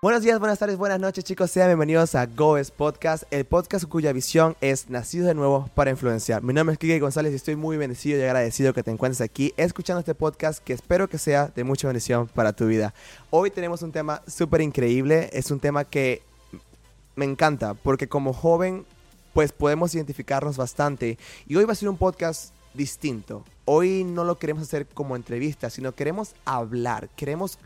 Buenos días, buenas tardes, buenas noches chicos, sean bienvenidos a Goes Podcast, el podcast cuya visión es nacido de nuevo para influenciar. Mi nombre es Kike González y estoy muy bendecido y agradecido que te encuentres aquí escuchando este podcast que espero que sea de mucha bendición para tu vida. Hoy tenemos un tema súper increíble, es un tema que me encanta porque como joven pues podemos identificarnos bastante y hoy va a ser un podcast distinto. Hoy no lo queremos hacer como entrevista, sino queremos hablar, queremos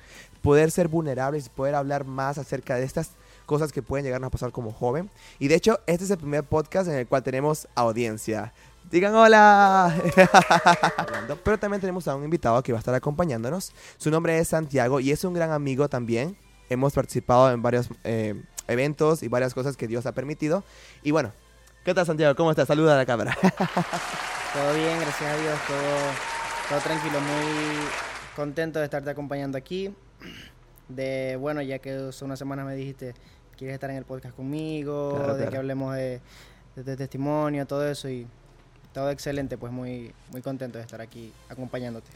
poder ser vulnerables y poder hablar más acerca de estas cosas que pueden llegar a pasar como joven. Y de hecho, este es el primer podcast en el cual tenemos audiencia. Digan hola. Pero también tenemos a un invitado que va a estar acompañándonos. Su nombre es Santiago y es un gran amigo también. Hemos participado en varios eh, eventos y varias cosas que Dios ha permitido. Y bueno, ¿qué tal Santiago? ¿Cómo estás? Saluda a la cámara. todo bien, gracias a Dios, todo, todo tranquilo, muy contento de estarte acompañando aquí de, bueno, ya que hace una semana me dijiste, quieres estar en el podcast conmigo, de que hablemos de, de, testimonio, todo eso y todo excelente, pues muy, muy contento de estar aquí acompañándote.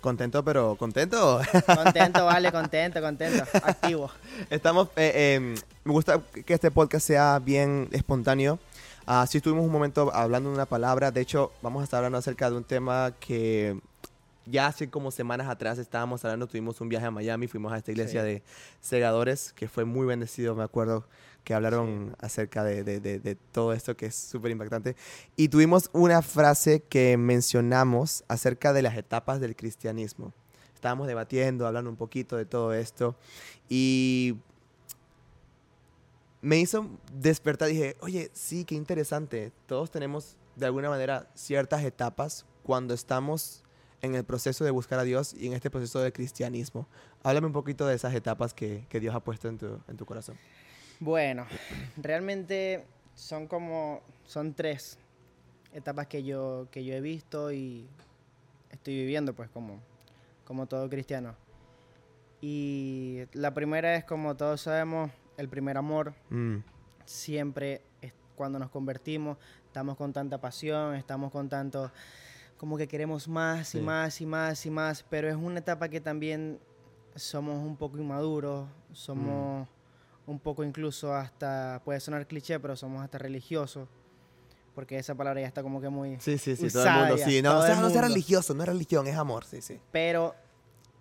Contento, pero contento. Contento, vale, contento, contento, activo. Estamos, eh, em, me gusta que este podcast sea bien espontáneo. Así estuvimos un momento hablando de una palabra. De hecho, vamos a estar hablando acerca de un tema que ya hace como semanas atrás estábamos hablando, tuvimos un viaje a Miami, fuimos a esta iglesia de segadores, que fue muy bendecido, me acuerdo que hablaron acerca de, de, de, todo esto que es súper impactante. Y tuvimos una frase que mencionamos acerca de las etapas del cristianismo. Estábamos debatiendo, hablando un poquito de todo esto. Y me hizo despertar, dije, oye, sí, qué interesante. Todos tenemos de alguna manera ciertas etapas cuando estamos en el proceso de buscar a Dios y en este proceso del cristianismo. Háblame un poquito de esas etapas que, que Dios ha puesto en tu, en tu corazón. Bueno, realmente son como, son tres etapas que yo, que yo he visto y estoy viviendo pues como, como todo cristiano. Y la primera es como todos sabemos, el primer amor. Mm. Siempre es cuando nos convertimos, estamos con tanta pasión, estamos con tanto como que queremos más y más y más y más, pero es una etapa que también somos un poco inmaduros, somos mm. un poco incluso hasta, puede sonar cliché, pero somos hasta religiosos. Porque esa palabra ya está como que muy. Sí, sí, sí, todo el mundo, sí. No, o sea, no es religioso, no es religión, es amor, sí, sí. Pero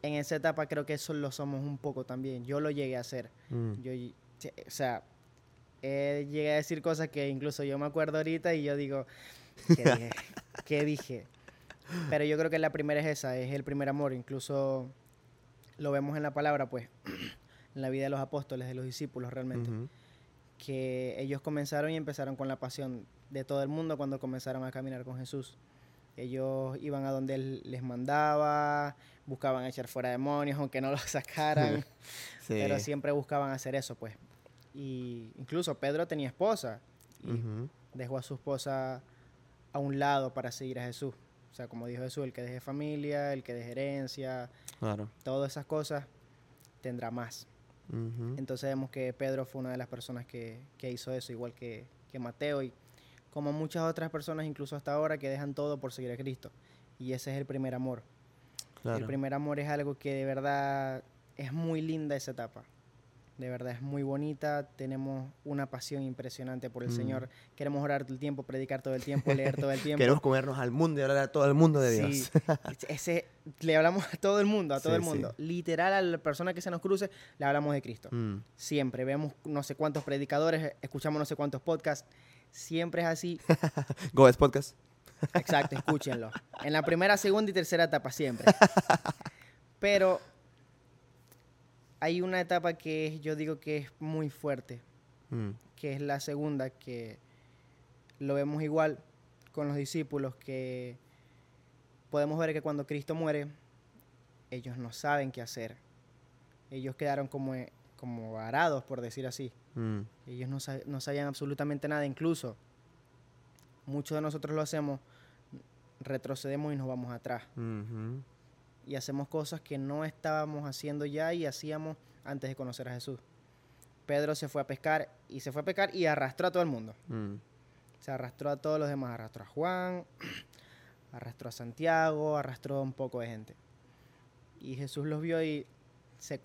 en esa etapa creo que eso lo somos un poco también. Yo lo llegué a hacer. Mm. Yo, o sea, llegué a decir cosas que incluso yo me acuerdo ahorita y yo digo, ¿qué dije? ¿Qué dije? Pero yo creo que la primera es esa, es el primer amor. Incluso lo vemos en la palabra, pues, en la vida de los apóstoles, de los discípulos realmente. Que ellos comenzaron y empezaron con la pasión de todo el mundo cuando comenzaron a caminar con Jesús. Ellos iban a donde Él les mandaba, buscaban echar fuera demonios, aunque no los sacaran. Pero siempre buscaban hacer eso, pues. Y incluso Pedro tenía esposa y dejó a su esposa a un lado para seguir a Jesús. O sea, como dijo Jesús, el que deje familia, el que deje herencia, todas esas cosas, tendrá más. Entonces vemos que Pedro fue una de las personas que, hizo eso, igual que, Mateo y como muchas otras personas, incluso hasta ahora, que dejan todo por seguir a Cristo. Y ese es el primer amor. El primer amor es algo que de verdad es muy linda esa etapa de verdad es muy bonita, tenemos una pasión impresionante por el mm. Señor, queremos orar todo el tiempo, predicar todo el tiempo, leer todo el tiempo. queremos comernos al mundo y hablar a todo el mundo de Dios. ese, le hablamos a todo el mundo, a todo el mundo. Literal, a la persona que se nos cruce, le hablamos de Cristo. Mm. Siempre, vemos no sé cuántos predicadores, escuchamos no sé cuántos podcasts, siempre es así. Goes Podcast. Exacto, escúchenlo. En la primera, segunda y tercera etapa siempre. Pero hay una etapa que yo digo que es muy fuerte, mm. que es la segunda, que lo vemos igual con los discípulos, que podemos ver que cuando Cristo muere, ellos no saben qué hacer. Ellos quedaron como, como varados, por decir así. Mm. Ellos no, no, sabían absolutamente nada. Incluso muchos de nosotros lo hacemos, retrocedemos y nos vamos atrás y hacemos cosas que no estábamos haciendo ya y hacíamos antes de conocer a Jesús. Pedro se fue a pescar y se fue a pescar y arrastró a todo el mundo. Mm. Se arrastró a todos los demás, arrastró a Juan, arrastró a Santiago, arrastró a un poco de gente. Y Jesús los vio y se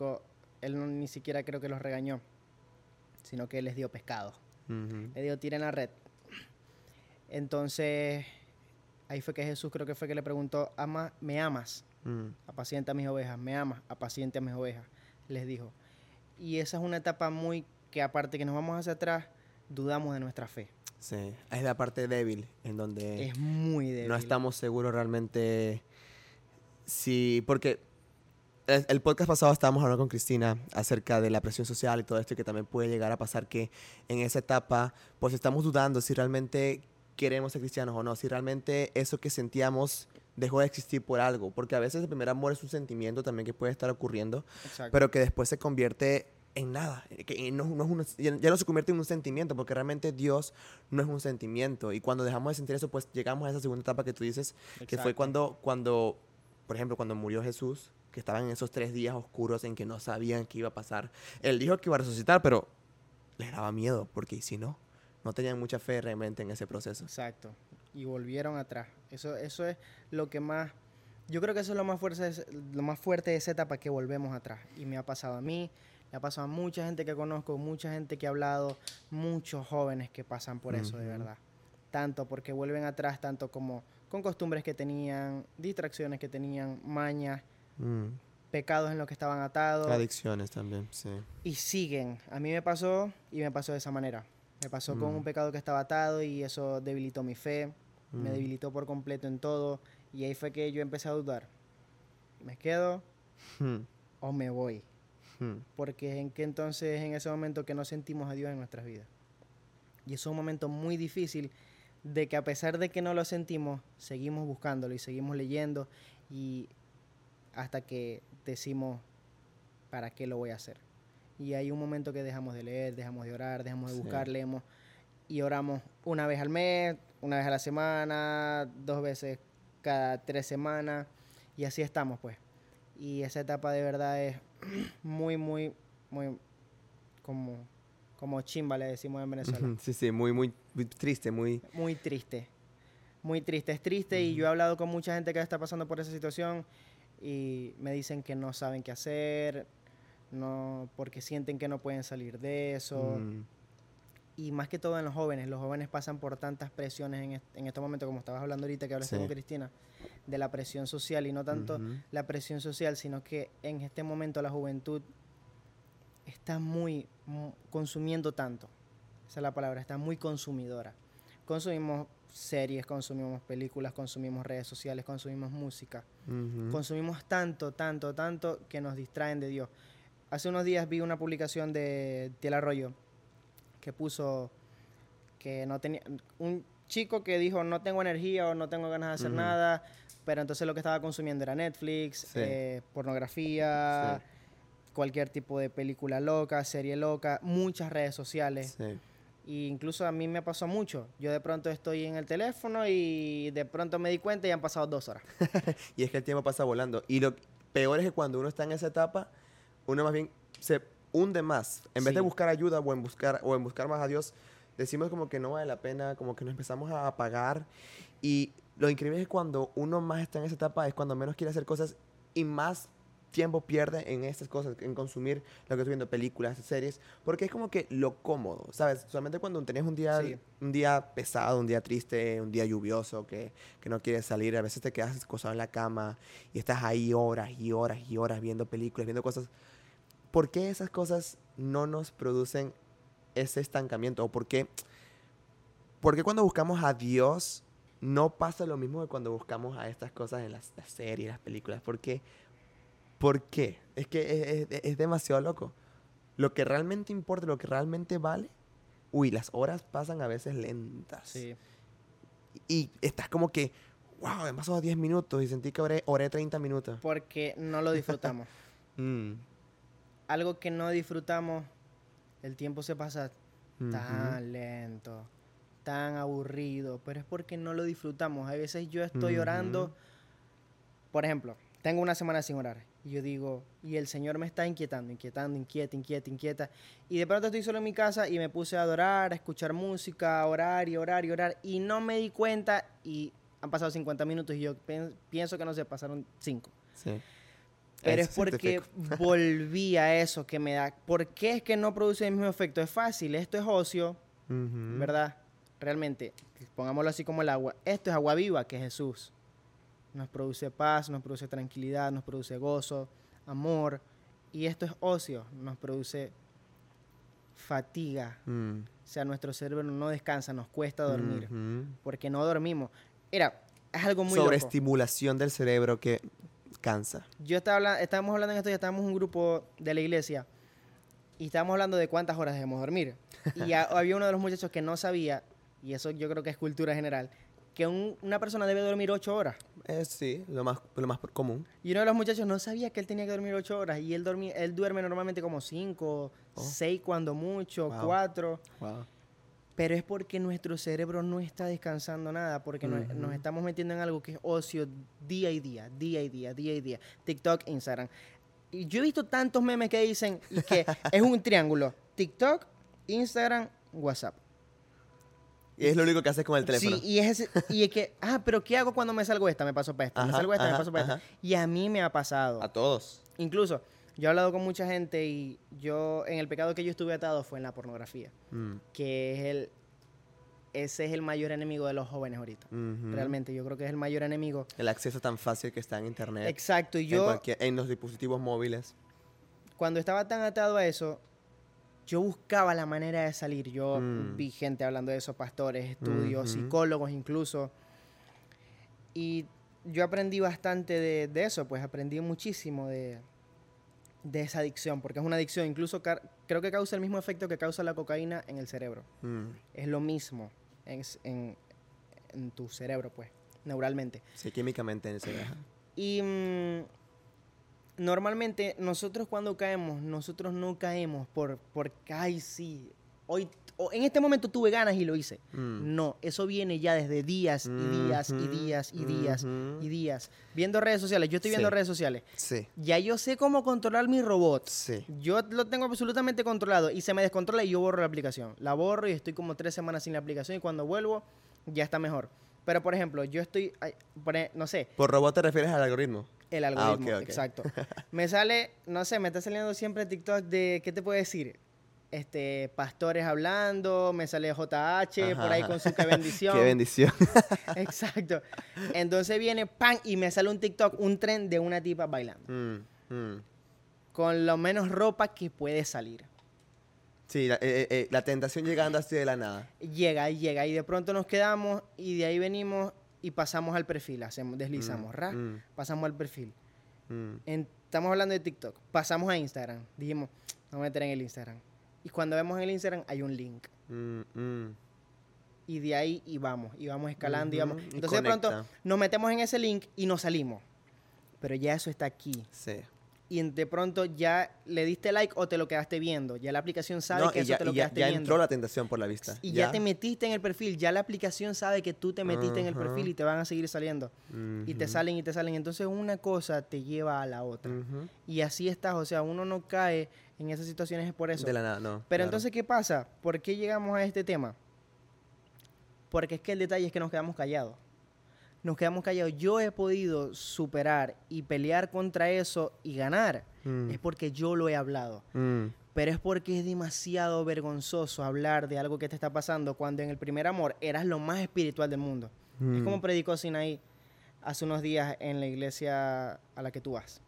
él no, ni siquiera creo que los regañó, sino que les dio pescado. Ujú. Le dio tiren la red. Entonces, ahí fue que Jesús creo que fue que le preguntó, Ama, ¿me amas? Mm. Apacienta a mis ovejas, ¿me amas? Apaciente a mis ovejas, les dijo. Y esa es una etapa muy que aparte que nos vamos hacia atrás, dudamos de nuestra fe. Sí, es la parte débil en donde Es muy débil. no estamos seguros realmente si, porque el, el podcast pasado estábamos hablando con Cristina acerca de la presión social y todo esto y que también puede llegar a pasar que en esa etapa pues estamos dudando si realmente queremos ser cristianos o no, si realmente eso que sentíamos dejó de existir por algo, porque a veces el primer amor es un sentimiento también que puede estar ocurriendo, Exacto. pero que después se convierte en nada, que no, no es una- ya no se convierte en un sentimiento, porque realmente Dios no es un sentimiento. Y cuando dejamos de sentir eso, pues llegamos a esa segunda etapa que tú dices, que fue Exacto. cuando, cuando, por ejemplo, cuando murió Jesús, que estaban en esos tres días oscuros en que no sabían qué iba a pasar. Él dijo que iba a resucitar, pero les daba miedo, porque ¿y si no, no tenían mucha fe realmente en ese proceso. Exacto. Y volvieron atrás. Eso, eso es lo que más... Yo creo que eso es lo más, fuerte, lo más fuerte de esa etapa que volvemos atrás. Y me ha pasado a mí, le ha pasado a mucha gente que conozco, mucha gente que ha hablado, muchos jóvenes que pasan por eso, de verdad. Tanto porque vuelven atrás, tanto como con costumbres que tenían, distracciones que tenían, mañas, Mm. pecados en los que estaban atados. Adicciones también, sí. y siguen. A mí me pasó y me pasó de esa manera. Me pasó con Mm. un pecado que estaba atado y eso debilitó mi fe, me Mm. debilitó por completo en todo y ahí fue que yo empecé a dudar. ¿Me quedo Mm. o me voy? Mm. Porque en que entonces en ese momento que no sentimos a Dios en nuestras vidas. Y eso es un momento muy difícil de que a pesar de que no lo sentimos, seguimos buscándolo y seguimos leyendo y hasta que decimos, ¿para qué lo voy a hacer? Y hay un momento que dejamos de leer, dejamos de orar, dejamos de Sí. buscar, leemos y oramos una vez al mes, una vez a la semana, dos veces cada tres semanas y así estamos pues. Y esa etapa de verdad es muy, muy, muy como, como chimba le decimos en Venezuela. Sí, sí, muy, muy, muy triste, muy... Muy triste. Muy triste. Es triste y yo he hablado con mucha gente que está pasando por esa situación y me dicen que no saben qué hacer, no, porque sienten que no pueden salir de eso. mm, Y más que todo en los jóvenes. Los jóvenes pasan por tantas presiones en, est- en estos momentos, como estabas hablando ahorita que hablaste Sí. con Cristina, de la presión social y no tanto la presión social, sino que en este momento la juventud está muy mu- consumiendo tanto. Esa es la palabra, está muy consumidora. Consumimos series, consumimos películas, consumimos redes sociales, consumimos música. Consumimos tanto, tanto, tanto que nos distraen de Dios. Hace unos días vi una publicación de Tiel Arroyo que puso que no tenía un chico que dijo no tengo energía o no tengo ganas de hacer nada, pero entonces lo que estaba consumiendo era Netflix, Sí. eh, pornografía, cualquier tipo de película loca, serie loca, muchas redes sociales. Sí. Y incluso a mí me pasó mucho. Yo de pronto estoy en el teléfono y de pronto me di cuenta y han pasado dos horas. Y es que el tiempo pasa volando. Y lo peor es que cuando uno está en esa etapa, uno más bien se hunde más. En vez de Sí. buscar ayuda o en buscar, o en buscar más a Dios, decimos como que no vale la pena, como que nos empezamos a apagar. Y lo increíble es cuando uno más está en esa etapa es cuando menos quiere hacer cosas y más tiempo pierde en estas cosas, en consumir lo que estoy viendo, películas, series, porque es como que lo cómodo, ¿sabes? Solamente cuando tenés un día, Sí. un día pesado, un día triste, un día lluvioso, que, que no quieres salir, a veces te quedas acostado en la cama y estás ahí horas y horas y horas viendo películas, viendo cosas. ¿Por qué esas cosas no nos producen ese estancamiento? ¿O por qué, por qué cuando buscamos a Dios no pasa lo mismo que cuando buscamos a estas cosas en las, las series, las películas? ¿Por qué? ¿Por qué? Es que es, es- es demasiado loco. Lo que realmente importa, lo que realmente vale, uy, las horas pasan a veces lentas. Sí. Y estás como que, wow, me pasado 10 minutos y sentí que oré, oré 30 minutos. Porque no lo disfrutamos. Mm, Algo que no disfrutamos, el tiempo se pasa tan lento, tan aburrido, pero es porque no lo disfrutamos. A veces yo estoy Ujú. orando, por ejemplo, tengo una semana sin orar. Y yo digo, y el Señor me está inquietando, inquietando, inquieta, inquieta, inquieta. Y de pronto estoy solo en mi casa y me puse a adorar, a escuchar música, a orar y orar y orar. Y no me di cuenta y han pasado 50 minutos y yo pienso que no se pasaron 5. Sí. Pero Eso es porque volví a eso que me da. ¿Por qué es que no produce el mismo efecto? Es fácil, esto es ocio. ¿verdad? Realmente, pongámoslo así como el agua. Esto es agua viva, que es Jesús. Nos produce paz, nos produce tranquilidad, nos produce gozo, amor. Y esto es ocio, nos produce fatiga. Mm. O sea, nuestro cerebro no descansa, nos cuesta dormir. Porque no dormimos. Mira, es algo muy. Sobreestimulación del cerebro que cansa. Yo estaba hablando, estábamos hablando en esto, ya estábamos en un grupo de la iglesia y estábamos hablando de cuántas horas debemos dormir. Y ha- había uno de los muchachos que no sabía, y eso yo creo que es cultura general, que un- una persona debe dormir ocho horas. Eh, sí, lo más, lo más común. Y uno de los muchachos no sabía que él tenía que dormir ocho horas y él, dormía, él duerme normalmente como cinco, Oh. seis cuando mucho, Wow. cuatro. Wow. Pero es porque nuestro cerebro no está descansando nada, porque nos estamos metiendo en algo que es ocio día y día, día y día, día y día. TikTok, Instagram. Y yo he visto tantos memes que dicen y que es un triángulo. TikTok, Instagram, WhatsApp. Y es lo único que haces con el teléfono. Sí, y es, ese- y es que, ah, pero ¿qué hago cuando me salgo esta? Me paso para esta, me salgo esta, me paso para esta. Y a mí me ha pasado. A todos. Incluso, yo he hablado con mucha gente y yo, en el pecado que yo estuve atado fue en la pornografía, Mm. que es el, ese es el mayor enemigo de los jóvenes ahorita. Realmente, yo creo que es el mayor enemigo. El acceso tan fácil que está en internet. Exacto, y yo en los dispositivos móviles. cuando estaba tan atado a eso, yo buscaba la manera de salir. Yo Mm. vi gente hablando de eso, pastores, estudios, psicólogos incluso. Y yo aprendí bastante de, de eso, pues aprendí muchísimo de, de esa adicción, porque es una adicción, incluso creo que causa el mismo efecto que causa la cocaína en el cerebro. Mm. Es lo mismo en, en- en tu cerebro, pues, neuralmente. Sí, químicamente en ese ajá. Y mm, normalmente nosotros cuando caemos, nosotros no caemos por, porque, ay, sí, hoy, en este momento tuve ganas y lo hice. Mm. No, eso viene ya desde días y días y días y días y días. Viendo redes sociales, yo estoy viendo Sí. redes sociales. Sí, Ya yo sé cómo controlar mi robot. sí. Yo lo tengo absolutamente controlado y se me descontrola y yo borro la aplicación. La borro y estoy como tres semanas sin la aplicación y cuando vuelvo ya está mejor. Pero por ejemplo, yo estoy, e- no sé, ¿Por robot te refieres al algoritmo? el Ah, algoritmo, ok, ok. exacto. Me sale, no sé, me está saliendo siempre TikTok de, ¿qué te puedo decir? Este, pastores hablando, me sale JH por ahí Ajá. con su que bendición. Qué bendición. Exacto. Entonces viene, pan, y me sale un TikTok, un tren de una tipa bailando. Mm, mm. Con lo menos ropa que puede salir. Sí, la, eh, eh, eh, la tentación llegando así de la nada. Llega y llega, y de pronto nos quedamos, y de ahí venimos y pasamos al perfil, hacemos, deslizamos, Mm, ra, pasamos al perfil. En- estamos hablando de TikTok, pasamos a Instagram, dijimos, vamos a meter en el Instagram. Y cuando vemos en el Instagram hay un link. Mm, mm. Y de ahí y vamos, y vamos escalando y vamos. Y Entonces de pronto nos metemos en ese link y nos salimos. Pero ya eso está aquí. Sí. Y de pronto ya le diste like o te lo quedaste viendo. Ya la aplicación sabe No, que eso ya, te lo ya- quedaste ya viendo. entró la tentación por la vista. y ya. te metiste en el perfil. Ya la aplicación sabe que tú te metiste en el perfil y te van a seguir saliendo. Y te salen y te salen. Entonces una cosa te lleva a la otra. Y así estás. O sea, uno no cae en esas situaciones es por eso. De la nada, no. Pero claro. entonces, ¿qué pasa? ¿Por qué llegamos a este tema? Porque es que el detalle es que nos quedamos callados. Nos quedamos callados. Yo he podido superar y pelear contra eso y ganar. Mm, Es porque yo lo he hablado. mm, Pero es porque es demasiado vergonzoso hablar de algo que te está pasando cuando en el primer amor eras lo más espiritual del mundo. Es mm. como predicó Sinaí hace unos días en la iglesia a la que tú vas.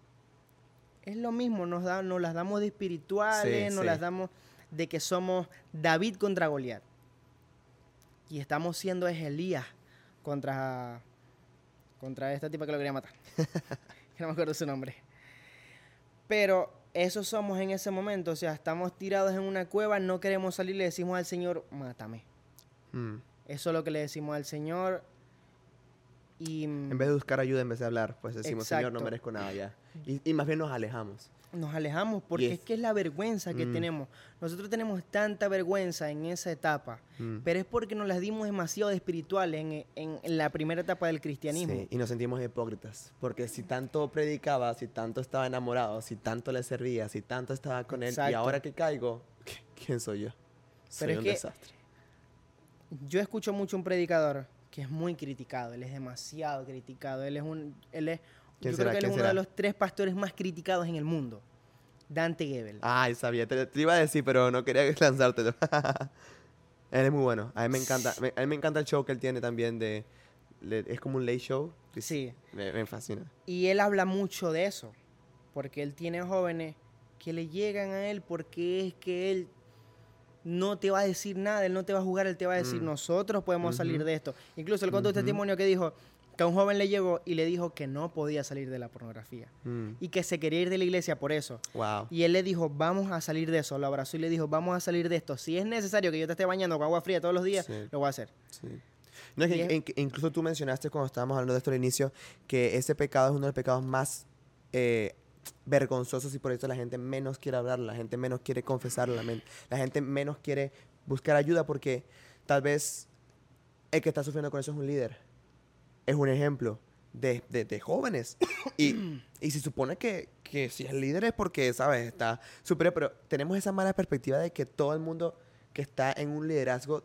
Es lo mismo, nos, da, nos las damos de espirituales, Sí, nos sí. las damos de que somos David contra Goliat. Y estamos siendo es Elías contra, contra esta tipa que lo quería matar. no me acuerdo su nombre. Pero eso somos en ese momento, o sea, estamos tirados en una cueva, no queremos salir, le decimos al Señor, mátame. Mm. Eso es lo que le decimos al Señor. Y En vez de buscar ayuda, en vez de hablar, pues decimos, Señor, no Exacto. merezco nada ya. Y, y más bien nos alejamos. nos alejamos porque es- es que es la vergüenza que Mm. tenemos. Nosotros tenemos tanta vergüenza en esa etapa, Mm. pero es porque nos las dimos demasiado de espirituales en, en- en la primera etapa del cristianismo. Sí, y nos sentimos hipócritas. Porque si tanto predicaba, si tanto estaba enamorado, si tanto le servía, si tanto estaba con él, y Exacto. ahora que caigo, ¿quién soy yo? Soy es un que- desastre. Yo escucho mucho un predicador que es muy criticado, él es demasiado criticado, él es un, él es ¿Quién Yo será? creo que él es ¿Quién uno de será? los tres pastores más criticados en el mundo. Dante Gebel. Ay, sabía, te, te iba a decir, pero no quería lanzártelo. él es muy bueno. A mí me encanta, me- a mí me encanta el show que él tiene también de, le- es como un late show. Sí. Me, me fascina. Y él habla mucho de eso, porque él tiene jóvenes que le llegan a él porque es que él no te va a decir nada, él no te va a jugar, él te va a decir, Mm. nosotros podemos salir de esto. Incluso él contó un testimonio que dijo que a un joven le llegó y le dijo que no podía salir de la pornografía Mm, y que se quería ir de la iglesia por eso. Wow. Y él le dijo, vamos a salir de eso, lo abrazó y le dijo, vamos a salir de esto. Si es necesario que yo te esté bañando con agua fría todos los días, Sí. lo voy a hacer. Sí. No, es que es- incluso tú mencionaste cuando estábamos hablando de esto al inicio que ese pecado es uno de los pecados más eh, vergonzosos y por eso la gente menos quiere hablar, la gente menos quiere confesarlo, la gente menos quiere buscar ayuda porque tal vez el que está sufriendo con eso es un líder, es un ejemplo de, de- de jóvenes. Y, y se supone que, que si es líder es porque, ¿sabes? Está superior, pero tenemos esa mala perspectiva de que todo el mundo que está en un liderazgo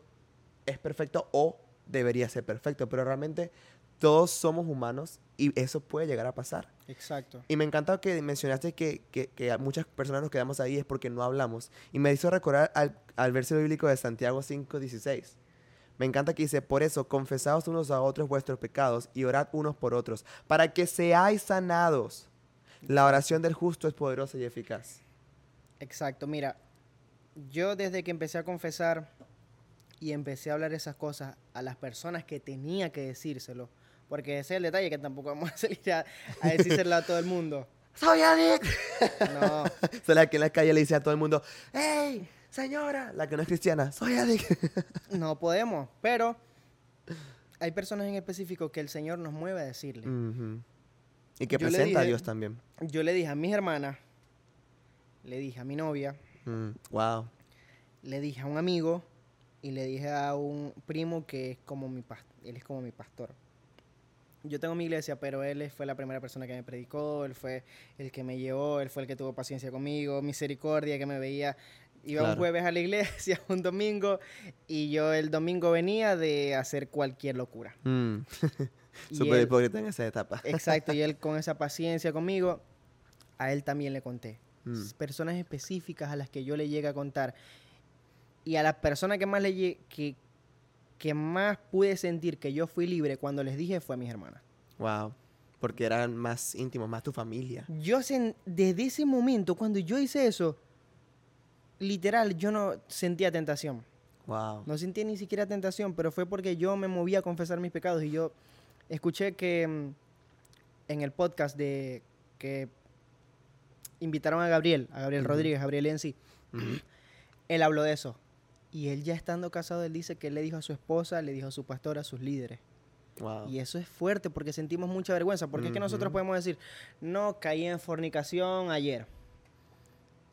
es perfecto o debería ser perfecto, pero realmente todos somos humanos y eso puede llegar a pasar. Exacto. Y me encanta que mencionaste que, que- que a muchas personas nos quedamos ahí es porque no hablamos. Y me hizo recordar al, al versículo bíblico de Santiago 5:16. Me encanta que dice, por eso, confesaos unos a otros vuestros pecados y orad unos por otros, para que seáis sanados. La oración del justo es poderosa y eficaz. Exacto, mira, yo desde que empecé a confesar y empecé a hablar esas cosas a las personas que tenía que decírselo, porque ese es el detalle que tampoco vamos a salir a, a decírselo a todo el mundo. ¡Soy adicto! No, O la que en la calle le dice a todo el mundo, ¡Hey, señora! La que no es cristiana, ¡Soy adicto! no podemos, pero hay personas en específico que el Señor nos mueve a decirle. Y que Yo presenta a Dios también. Yo le dije a mis hermanas, le dije a mi novia, Mm, Wow. le dije a un amigo y le dije a un primo que es como mi él es como mi pastor. Yo tengo mi iglesia, pero él fue la primera persona que me predicó, él fue el que me llevó, él fue el que tuvo paciencia conmigo, misericordia, que me veía. Iba un jueves a la iglesia, un domingo, y yo el domingo venía de hacer cualquier locura. Mm. Súper hipócrita en esa etapa. Exacto, y él con esa paciencia conmigo, a él también le conté. Mm. Personas específicas a las que yo le llegué a contar. Y a las personas que más le que, que más pude sentir que yo fui libre cuando les dije fue a mis hermanas. Wow. Porque eran más íntimos, más tu familia. Yo desde ese momento, cuando yo hice eso, literal, yo no sentía tentación. Wow. No sentía ni siquiera tentación, pero fue porque yo me movía a confesar mis pecados y yo escuché que mm, en el podcast de que invitaron a Gabriel, a Gabriel Ujú. Rodríguez, Gabriel en sí, él habló de eso. Y él ya estando casado, él dice que él le dijo a su esposa, le dijo a su pastor, a sus líderes. Wow. Y eso es fuerte porque sentimos mucha vergüenza. Porque es que nosotros podemos decir, no, caí en fornicación ayer.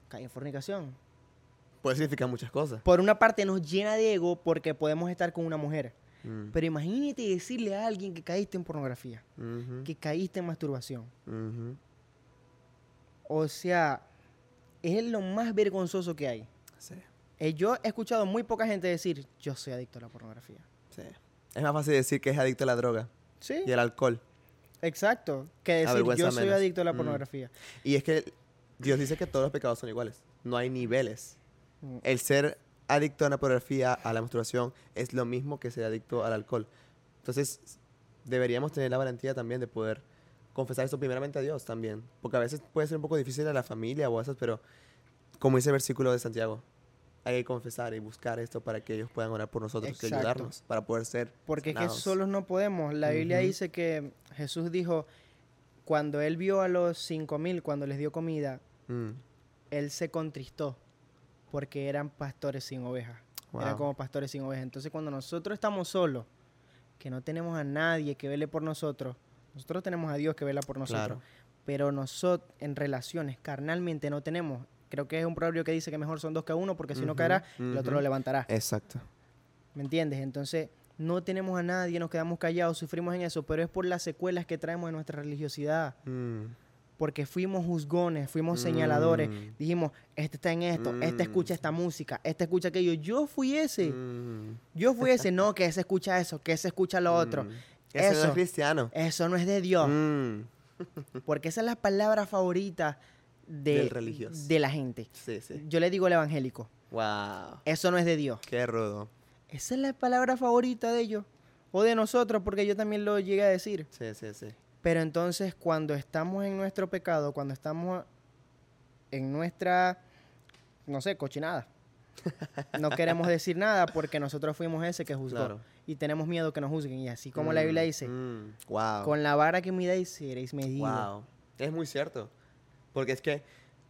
Caí en fornicación. Puede significar muchas cosas. Por una parte nos llena de ego porque podemos estar con una mujer. Mm. Pero imagínate decirle a alguien que caíste en pornografía, que caíste en masturbación. O sea, es lo más vergonzoso que hay. Sí. Eh, yo he escuchado muy poca gente decir, yo soy adicto a la pornografía. Sí. Es más fácil decir que es adicto a la droga Sí, y al alcohol. exacto. Que decir, yo soy menos. adicto a la Mm. pornografía. Y es que Dios dice que todos los pecados son iguales. No hay niveles. El ser adicto a la pornografía, a la masturbación, es lo mismo que ser adicto al alcohol. Entonces, deberíamos tener la valentía también de poder confesar esto primeramente a Dios también. Porque a veces puede ser un poco difícil a la familia o a esas, pero como dice el versículo de Santiago, hay que confesar y buscar esto para que ellos puedan orar por nosotros y ayudarnos para poder ser Porque es que solos no podemos. La Biblia dice que Jesús dijo, cuando él vio a los cinco mil, cuando les dio comida, Mm, él se contristó porque eran pastores sin ovejas. Eran wow. como pastores sin ovejas. Entonces cuando nosotros estamos solos, que no tenemos a nadie que vele por nosotros, nosotros tenemos a Dios que vela por nosotros. Claro. Pero nosotros en relaciones carnalmente no tenemos. Creo que es un proverbio que dice que mejor son dos que uno porque si Ujú, caerá, el otro lo levantará. Exacto. ¿Me entiendes? Entonces, no tenemos a nadie, nos quedamos callados, sufrimos en eso, pero es por las secuelas que traemos de nuestra religiosidad. Mm, Porque fuimos juzgones, fuimos señaladores. Mm. Dijimos, este está en esto, este Mm. escucha esta música, este escucha aquello. Yo fui ese. mm, Yo fui ese. No, que ese escucha eso, que ese escucha lo otro. Ese no Eso. es cristiano. Eso no es de Dios. Porque esa es la palabra favorita de, Del religioso. de la gente. Sí, sí. Yo le digo el evangélico. Wow. Eso no es de Dios. Qué rudo. Esa es la palabra favorita de ellos. O de nosotros, porque yo también lo llegué a decir. Sí, sí, sí. Pero entonces cuando estamos en nuestro pecado, cuando estamos en nuestra, no sé, cochinada, no queremos decir nada porque nosotros fuimos ese que juzgó. Claro. Y tenemos miedo que nos juzguen. Y así como la Biblia dice, wow. con la vara que midáis seréis medidos. Wow. Es muy cierto. Porque es que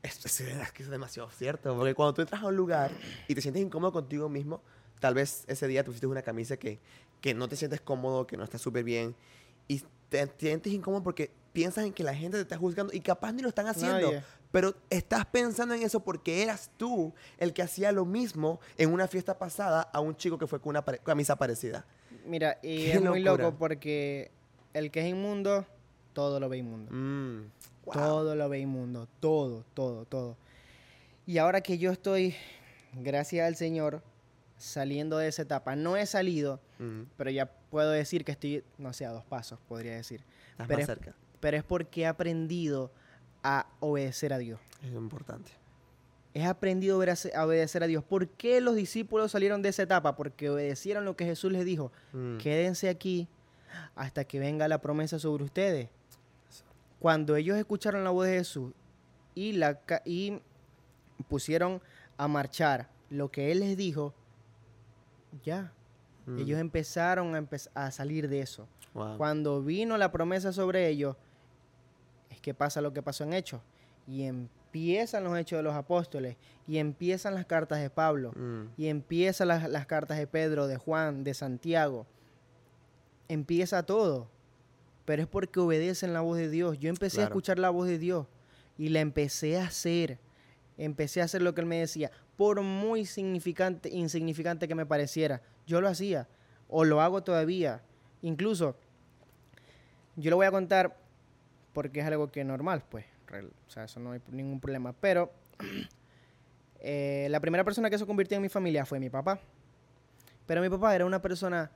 es, es- es que es demasiado cierto. Porque cuando tú entras a un lugar y te sientes incómodo contigo mismo, tal vez ese día tú pusiste una camisa que, que no te sientes cómodo, que no está súper bien. Y te, te sientes incómodo porque piensas en que la gente te está juzgando y capaz ni lo están haciendo. Nadie. Pero estás pensando en eso porque eras tú el que hacía lo mismo en una fiesta pasada a un chico que fue con una pare- camisa parecida. Mira, y es muy loco porque el que es inmundo, todo lo ve inmundo. Mm, wow. Todo lo ve inmundo. Todo, todo, todo. Y ahora que yo estoy, gracias al Señor, saliendo de esa etapa, no he salido, pero ya puedo decir que estoy, no sé, a dos pasos, podría decir. estás Pero más es- cerca. Pero es porque he aprendido a obedecer a Dios. Es importante. He aprendido a obedece- a obedecer a Dios. ¿Por qué los discípulos salieron de esa etapa? Porque obedecieron lo que Jesús les dijo. Mm, Quédense aquí hasta que venga la promesa sobre ustedes. Cuando ellos escucharon la voz de Jesús y, la, y pusieron a marchar lo que Él les dijo, ya. mm, Ellos empezaron a, empe- a salir de eso. wow. Cuando vino la promesa sobre ellos, es que pasa lo que pasó en Hechos. Y empiezan los Hechos de los Apóstoles. Y empiezan las cartas de Pablo. Mm, Y empiezan las, las cartas de Pedro, de Juan, de Santiago. Empieza todo. Pero es porque obedecen la voz de Dios. Yo empecé a escuchar la voz de Dios. Y la empecé a hacer. Empecé a hacer lo que él me decía. Por muy significante, insignificante que me pareciera. Yo lo hacía. O lo hago todavía. Incluso, yo lo voy a contar porque es algo que es normal, pues. O sea, eso no hay ningún problema. Pero eh, la primera persona que se convirtió en mi familia fue mi papá. Pero mi papá era una persona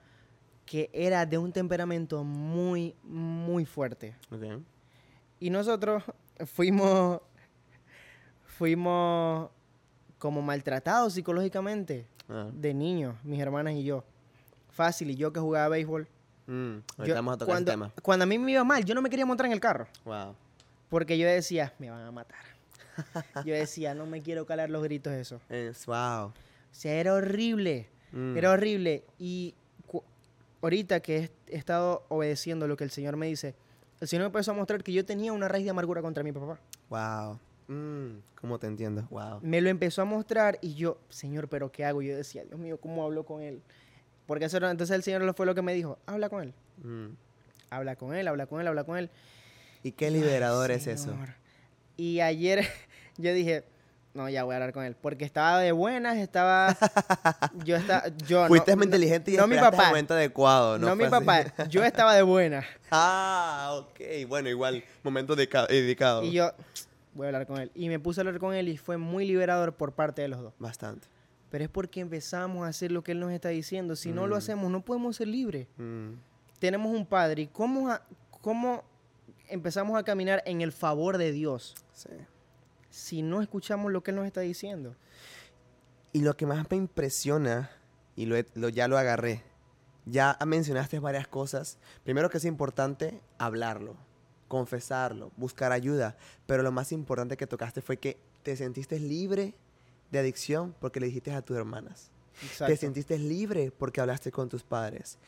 que era de un temperamento muy, muy fuerte. ok. Y nosotros fuimos, fuimos como maltratados psicológicamente Ah, de niños, mis hermanas y yo. Fácil, y yo que jugaba béisbol. mm, yo- vamos a tocar cuando, ese tema. cuando a mí me iba mal, yo no me quería montar en el carro. Wow. Porque yo decía, me van a matar. yo decía, no me quiero calar los gritos eso. Es, wow. O sea, era horrible. Mm, Era horrible. Y ahorita que he, he estado obedeciendo lo que el Señor me dice, el Señor me empezó a mostrar que yo tenía una raíz de amargura contra mi papá. Wow. Mm, ¿Cómo te entiendo? Wow. Me lo empezó a mostrar y yo, Señor, ¿pero qué hago? Yo decía, Dios mío, ¿cómo hablo con él? Porque eso entonces el Señor fue lo que me dijo, habla con él. Mm. Habla con él, habla con él, habla con él. ¿Y qué Ay, liberador es eso? Señor. Y ayer yo dije, no, ya voy a hablar con él. Porque estaba de buenas, estaba. Yo estaba. Yo, Fuiste no- inteligente y no mi el momento adecuado, ¿no? No, mi así? papá. Yo estaba de buenas. Ah, ok. Bueno, igual, momento dedicado. Y yo, voy a hablar con él. Y me puse a hablar con él y fue muy liberador por parte de los dos. Bastante. Pero es porque empezamos a hacer lo que él nos está diciendo. Si no lo Mm. hacemos, no podemos ser libres. Mm, Tenemos un padre. ¿Y cómo, a- cómo empezamos a caminar en el favor de Dios sí. si no escuchamos lo que él nos está diciendo? Y lo que más me impresiona, y lo, lo- ya lo agarré, ya mencionaste varias cosas. Primero que es importante hablarlo, confesarlo, buscar ayuda. Pero lo más importante que tocaste fue que te sentiste libre de adicción porque le dijiste a tus hermanas. Te sentiste libre porque hablaste con tus padres.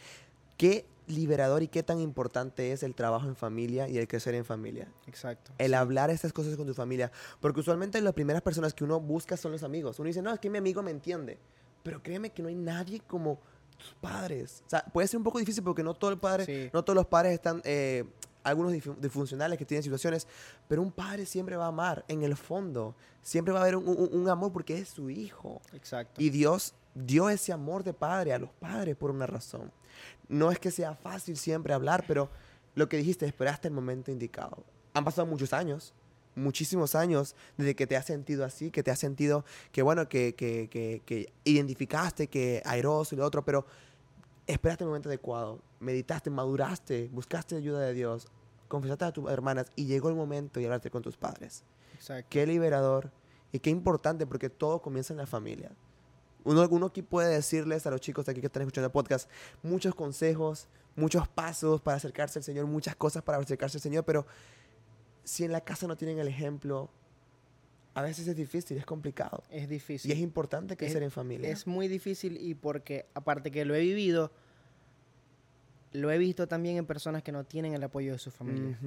Qué liberador y qué tan importante es el trabajo en familia y el crecer en familia. Exacto. El hablar estas cosas con tu familia. Porque usualmente las primeras personas que uno busca son los amigos. Uno dice, no, es que mi amigo me entiende. Pero créeme que no hay nadie como tus padres. O sea, puede ser un poco difícil porque no, todo el padre, Sí. no todos los padres están, eh, algunos disfuncionales que tienen situaciones, pero un padre siempre va a amar en el fondo. Siempre va a haber un, un- un amor porque es su hijo. Exacto. Y Dios dio ese amor de padre a los padres por una razón. No es que sea fácil siempre hablar, pero lo que dijiste, esperaste el momento indicado. Han pasado muchos años, muchísimos años desde que te has sentido así, que te has sentido que, bueno, que, que, que, que identificaste que airoso y lo otro, pero esperaste el momento adecuado, meditaste, maduraste, buscaste ayuda de Dios. confesaste a tus hermanas y llegó el momento de hablarte con tus padres. Exacto. Qué liberador y qué importante porque todo comienza en la familia. Uno, uno aquí puede decirles a los chicos de aquí que están escuchando el podcast muchos consejos, muchos pasos para acercarse al Señor, muchas cosas para acercarse al Señor, pero si en la casa no tienen el ejemplo, a veces es difícil, es complicado. Es Y difícil. es importante crecer Es- en familia. Es muy difícil y porque, aparte que lo he vivido, lo he visto también en personas que no tienen el apoyo de su familia.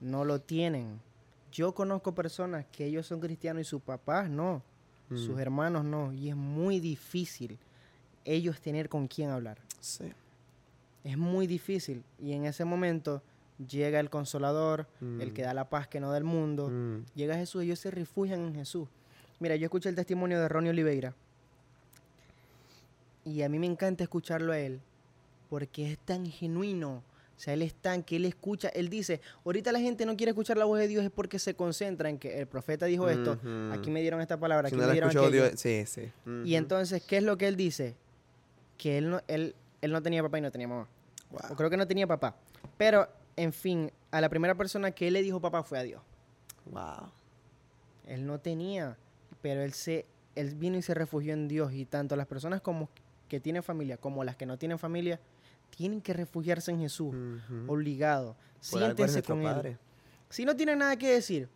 No lo tienen. Yo conozco personas que ellos son cristianos y sus papás no, sus Mm. hermanos no. Y es muy difícil ellos tener con quién hablar. Sí. Es muy difícil. Y en ese momento llega el consolador, el Mm. que da la paz que no da el mundo. Mm. Llega Jesús, ellos se refugian en Jesús. Mira, yo escuché el testimonio de Ronnie Oliveira. Y a mí me encanta escucharlo a él. Porque es tan genuino. O sea, él es tan que él escucha. Él dice, ahorita la gente no quiere escuchar la voz de Dios es porque se concentra en que el profeta dijo esto. Aquí me dieron esta palabra, Si aquí no me dieron escuchó. Dios- Sí, sí. Y entonces, ¿qué es lo que él dice? Que él no, él, él no tenía papá y no tenía mamá. O Wow. creo que no tenía papá. Pero, en fin, a la primera persona que él le dijo papá fue a Dios. Wow. Él no tenía, pero él se él vino y se refugió en Dios y tanto las personas como que tienen familia como las que no tienen familia tienen que refugiarse en Jesús, obligado. Por Siéntense con él. Padre. Si no tienen nada que decir,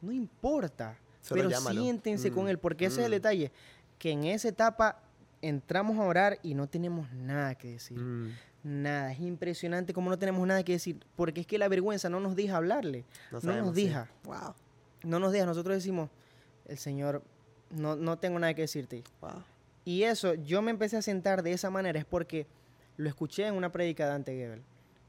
no importa, Solo pero llámalo. siéntense con Mm, él porque ese es el mm, detalle, que en esa etapa entramos a orar y no tenemos nada que decir. mm. Nada, es impresionante como no tenemos nada que decir, porque es que la vergüenza no nos deja hablarle, no, sabemos, nos sí. deja. Wow. no nos deja. Nosotros decimos, el Señor, no, no tengo nada que decirte. Wow. Y eso, yo me empecé a sentar de esa manera, es porque lo escuché en una prédica de Dante Gebel.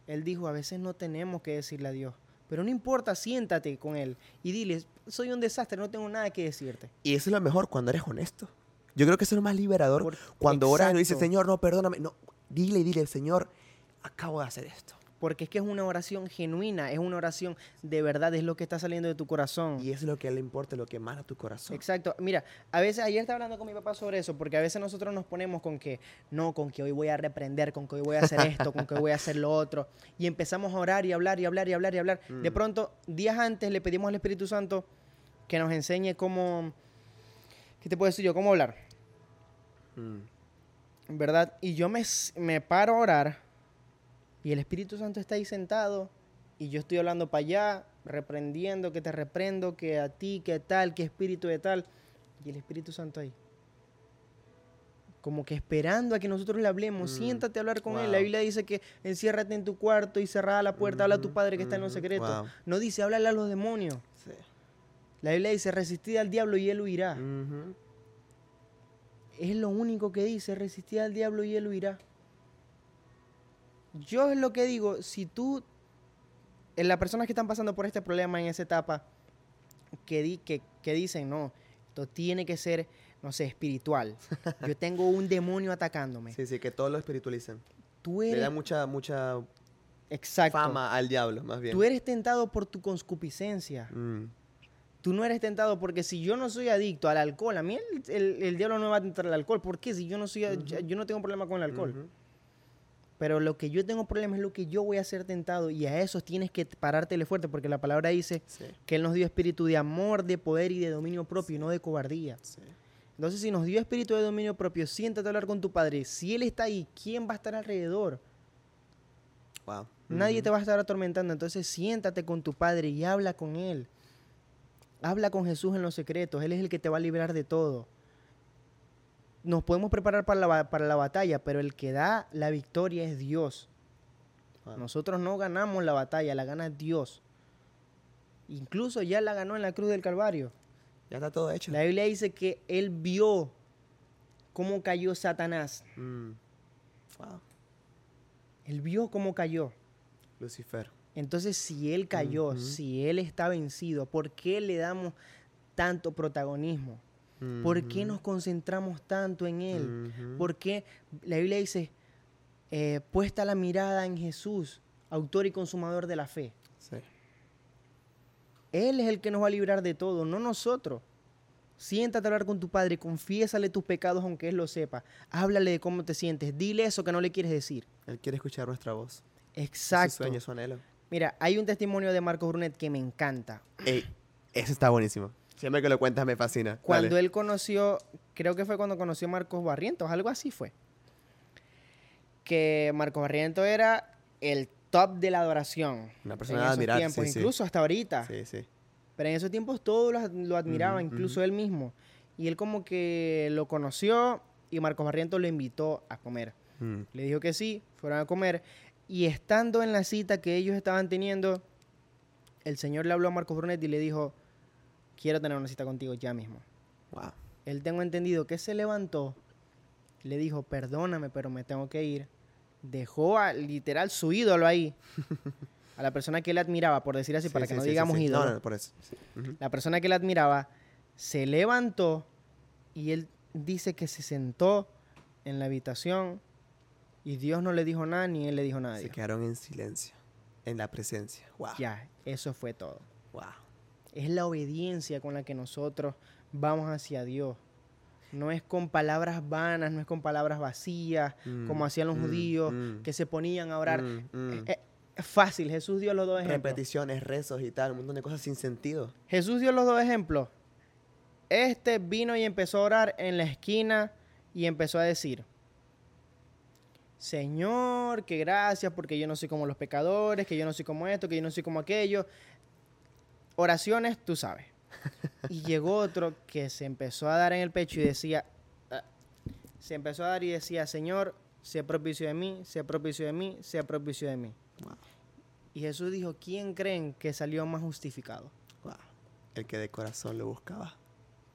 Él dijo, a veces no tenemos que decirle a Dios, pero no importa, siéntate con Él y dile, soy un desastre, no tengo nada que decirte. Y eso es lo mejor cuando eres honesto. Yo creo que eso es lo más liberador. Por- cuando oras y no dices, Exacto. Señor, no, perdóname. No, dile, dile, Señor, acabo de hacer esto. Porque es que es una oración genuina, es una oración de verdad, es lo que está saliendo de tu corazón. Y es lo que le importa, lo que emana tu corazón. Exacto. Mira, a veces, ayer estaba hablando con mi papá sobre eso, porque a veces nosotros nos ponemos con que, no, con que hoy voy a reprender, con que hoy voy a hacer esto, con que hoy voy a hacer lo otro, y empezamos a orar y hablar y hablar y hablar y hablar. De Mm. pronto, días antes le pedimos al Espíritu Santo que nos enseñe cómo, ¿qué te puedo decir yo? ¿Cómo hablar? Mm. ¿Verdad? Y yo me, me paro a orar, y el Espíritu Santo está ahí sentado, y yo estoy hablando para allá, reprendiendo, que te reprendo, que a ti, que tal, que espíritu de tal, y el Espíritu Santo ahí. Como que esperando a que nosotros le hablemos, Mm, siéntate a hablar con él. La. Biblia dice que enciérrate en tu cuarto y cerrada la puerta, habla a tu padre que está en lo ujú, secreto. wow. No dice, háblale a los demonios. Sí. La Biblia dice, resistid al diablo y él huirá. Es lo único que dice, resistir al diablo y él huirá. Yo es lo que digo, si tú, en las personas que están pasando por este problema en esa etapa, que, di- que, que dicen, no, esto tiene que ser, no sé, espiritual. Yo tengo un demonio atacándome. Sí, sí, que todos lo espiritualicen. Tú Le da mucha, mucha exacto, fama al diablo, más bien. tú eres tentado por tu concupiscencia. Mm. Tú no eres tentado porque si yo no soy adicto al alcohol, a mí el, el- el diablo no me va a tentar al alcohol. ¿Por qué? Si yo no soy, yo no tengo problema con el alcohol. Pero lo que yo tengo problema es lo que yo voy a ser tentado y a eso tienes que parártele fuerte porque la palabra dice Sí, que Él nos dio espíritu de amor, de poder y de dominio propio y no de cobardía. sí. Entonces si nos dio espíritu de dominio propio, siéntate a hablar con tu padre. Si Él está ahí, ¿quién va a estar alrededor? Wow. Nadie te va a estar atormentando. Entonces siéntate con tu padre y habla con Él. Habla con Jesús en los secretos. Él es el que te va a librar de todo. Nos podemos preparar para la, para la batalla, pero el que da la victoria es Dios. Wow. Nosotros no ganamos la batalla, la gana Dios. Incluso ya la ganó en la cruz del Calvario. Ya está todo hecho. La Biblia dice que Él vio cómo cayó Satanás. Mm. Wow. Él vio cómo cayó. Lucifer. Entonces, si Él cayó, si Él está vencido, ¿por qué le damos tanto protagonismo? ¿Por qué nos concentramos tanto en Él? Ujú. ¿Por qué la Biblia dice, eh, puesta la mirada en Jesús, autor y consumador de la fe? Sí. Él es el que nos va a librar de todo, no nosotros. Siéntate a hablar con tu padre, confiésale tus pecados aunque él lo sepa. Háblale de cómo te sientes, dile eso que no le quieres decir. Él quiere escuchar nuestra voz. Es su Exacto. sueño, su anhelo. Mira, hay un testimonio de Marcos Brunet que me encanta. Ey, ese está buenísimo. Siempre que lo cuentas me fascina. Cuando Dale. él conoció, creo que fue cuando conoció a Marcos Barrientos, algo así fue. Que Marcos Barrientos era el top de la adoración. Una en persona esos admirable, tiempos, sí, sí. incluso hasta ahorita. Sí, sí. Pero en esos tiempos todos lo, lo admiraban, incluso él mismo. Y él como que lo conoció y Marcos Barrientos lo invitó a comer. Mm. Le dijo que sí, fueron a comer. Y estando en la cita que ellos estaban teniendo, el Señor le habló a Marcos Brunet y le dijo, quiero tener una cita contigo ya mismo. Wow. Él tengo entendido que se levantó, le dijo, perdóname, pero me tengo que ir. Dejó a, literal su ídolo ahí. A la persona que él admiraba, por decir así, Sí, para sí, que no sí, digamos ídolo. No, no, por eso. Ujú. La persona que él admiraba se levantó y él dice que se sentó en la habitación y Dios no le dijo nada ni él le dijo nada. Se quedaron en silencio. En la presencia. Wow. Ya, eso fue todo. Wow. Es la obediencia con la que nosotros vamos hacia Dios. No es con palabras vanas, no es con palabras vacías, como Mm, hacían los mm, judíos, mm, que se ponían a orar. Eh, eh, Es fácil, Jesús dio los dos ejemplos. Repeticiones, rezos y tal, un montón de cosas sin sentido. Jesús dio los dos ejemplos. Este vino y empezó a orar en la esquina y empezó a decir, Señor, que gracias porque yo no soy como los pecadores, que yo no soy como esto, que yo no soy como aquello. Oraciones, tú sabes. Y llegó otro que se empezó a dar en el pecho y decía, ah, se empezó a dar y decía, Señor, sea propicio de mí, sea propicio de mí, sea propicio de mí. Wow. Y Jesús dijo, ¿quién creen que salió más justificado? Wow. El que de corazón lo buscaba.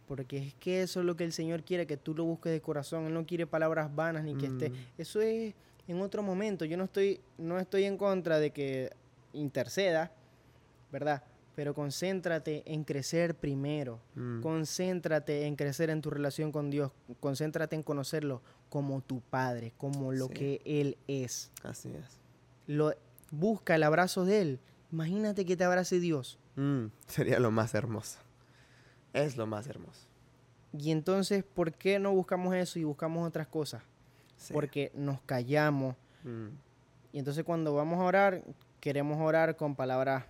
Porque es que eso es lo que el Señor quiere, que tú lo busques de corazón. Él no quiere palabras vanas ni que esté. Mm. Eso es en otro momento. Yo no estoy, no estoy en contra de que interceda, ¿verdad? Pero concéntrate en crecer primero. Mm. Concéntrate en crecer en tu relación con Dios. Concéntrate en conocerlo como tu Padre, como lo Sí. que Él es. Así es. Lo, busca el abrazo de Él. Imagínate que te abrace Dios. Mm, Sería lo más hermoso. Es lo más hermoso. Y entonces, ¿por qué no buscamos eso y buscamos otras cosas? Sí. Porque nos callamos. Mm. Y entonces cuando vamos a orar, queremos orar con palabras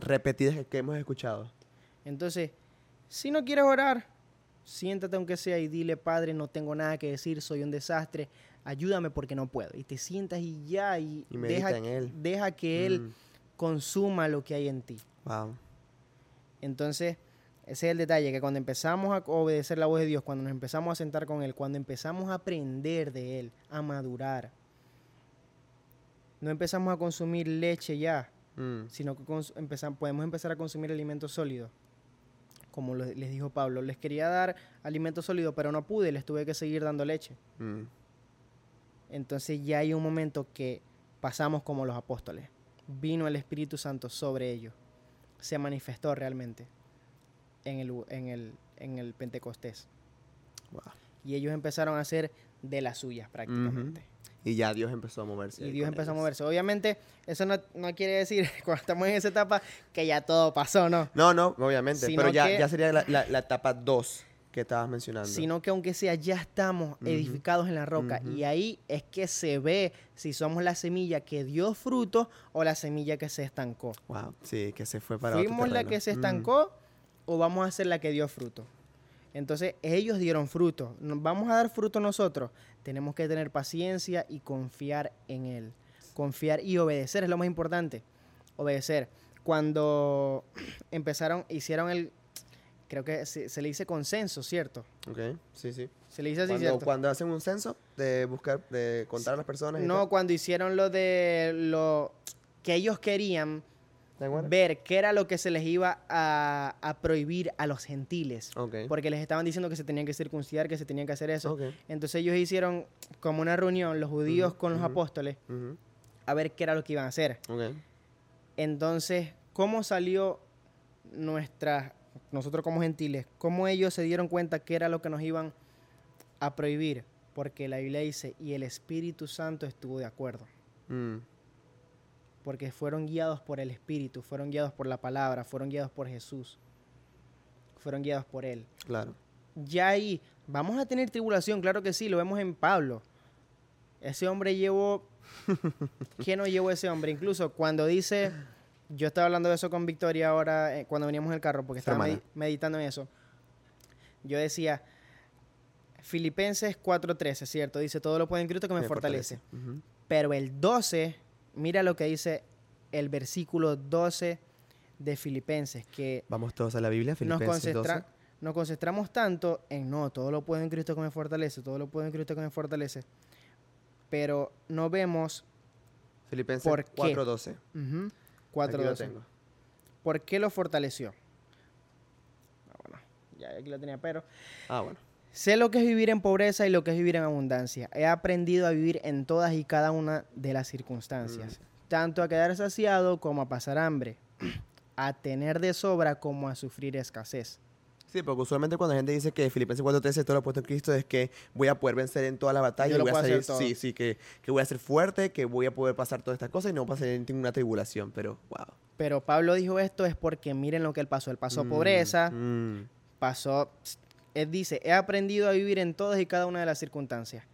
Repetidas que- hemos escuchado. Entonces, si no quieres orar, siéntate aunque sea y dile, Padre, no tengo nada que decir, soy un desastre, ayúdame porque no puedo. Y te sientas y ya, y, deja, en Él. deja que Él Mm. consuma lo que hay en ti. Wow. Entonces, ese es el detalle, que cuando empezamos a obedecer la voz de Dios, cuando nos empezamos a sentar con Él, cuando empezamos a aprender de Él, a madurar, no empezamos a consumir leche ya, Mm. sino que podemos empezar a consumir alimentos sólidos. Como les dijo Pablo, les quería dar alimento sólido, pero no pude, les tuve que seguir dando leche. Mm. Entonces ya hay un momento que pasamos como los apóstoles. Vino el Espíritu Santo sobre ellos. Se manifestó realmente en el, en el, en el Pentecostés. Wow. Y ellos empezaron a hacer de las suyas prácticamente. Y ya Dios empezó a moverse. Y Dios empezó a moverse. Obviamente, eso no, no quiere decir, cuando estamos en esa etapa, que ya todo pasó, ¿no? No, no, obviamente. Sino pero ya, que- ya sería la, la- la etapa 2 que estabas mencionando. Sino que aunque sea, ya estamos edificados en la roca. Y ahí es que se ve si somos la semilla que dio fruto o la semilla que se estancó. Wow. Sí, que se fue para otro ¿Fuimos la terreno. que se estancó o vamos a ser la que dio fruto? Entonces, ellos dieron fruto. ¿Nos ¿Vamos a dar fruto nosotros? Tenemos que tener paciencia y confiar en Él. Confiar y obedecer es lo más importante. Obedecer. Cuando empezaron, hicieron el, creo que se, se le dice consenso, ¿cierto? Ok, sí, sí. Se le dice así, Cuando, ¿cierto? cuando hacen un censo de buscar, de contar a las personas. y No, cuando hicieron lo de lo que ellos querían. Ver qué era lo que se les iba a, a prohibir a los gentiles. Porque les estaban diciendo que se tenían que circuncidar, que se tenían que hacer eso. Entonces ellos hicieron como una reunión, los judíos con los apóstoles, a ver qué era lo que iban a hacer. Entonces, ¿cómo salió nuestra, nosotros como gentiles, cómo ellos se dieron cuenta que era lo que nos iban a prohibir? Porque la Biblia dice, y el Espíritu Santo estuvo de acuerdo. Mm, Porque fueron guiados por el Espíritu, fueron guiados por la palabra, fueron guiados por Jesús, fueron guiados por Él. claro. ya ahí vamos a tener tribulación, claro que sí, lo vemos en Pablo. Ese hombre llevó ¿Qué nos llevó ese hombre? Incluso cuando dice, yo estaba hablando de eso con Victoria ahora, eh, cuando veníamos en el carro, porque estaba meditando en eso. Yo decía, Filipenses 4.13, ¿cierto? Dice, todo lo puede en Cristo que me, fortalece. Pero el 12, mira lo que dice el versículo 12 de Filipenses, que Vamos todos a la Biblia, nos, Filipenses concentra- 12. nos concentramos tanto en no, todo lo puedo en Cristo que me fortalece, todo lo puedo en Cristo que me fortalece, pero no vemos Filipenses ¿Por qué? 4.12. ujú, Aquí lo 4.12. tengo. ¿Por qué lo fortaleció? Ah, bueno, ya aquí lo tenía, pero Ah, bueno. Sé lo que es vivir en pobreza y lo que es vivir en abundancia. He aprendido a vivir en todas y cada una de las circunstancias, tanto a quedar saciado como a pasar hambre, a tener de sobra como a sufrir escasez. Sí, porque usualmente cuando la gente dice que Filipenses 4.13 todo lo puesto en Cristo es que voy a poder vencer en toda la batalla y voy a salir, sí, sí, que, que voy a ser fuerte, que voy a poder pasar todas estas cosas y no pasar en ninguna tribulación, pero wow. Pero Pablo dijo esto es porque miren lo que él pasó. Él pasó Mm, pobreza, mm. pasó... Él dice, he aprendido a vivir en todas y cada una de las circunstancias.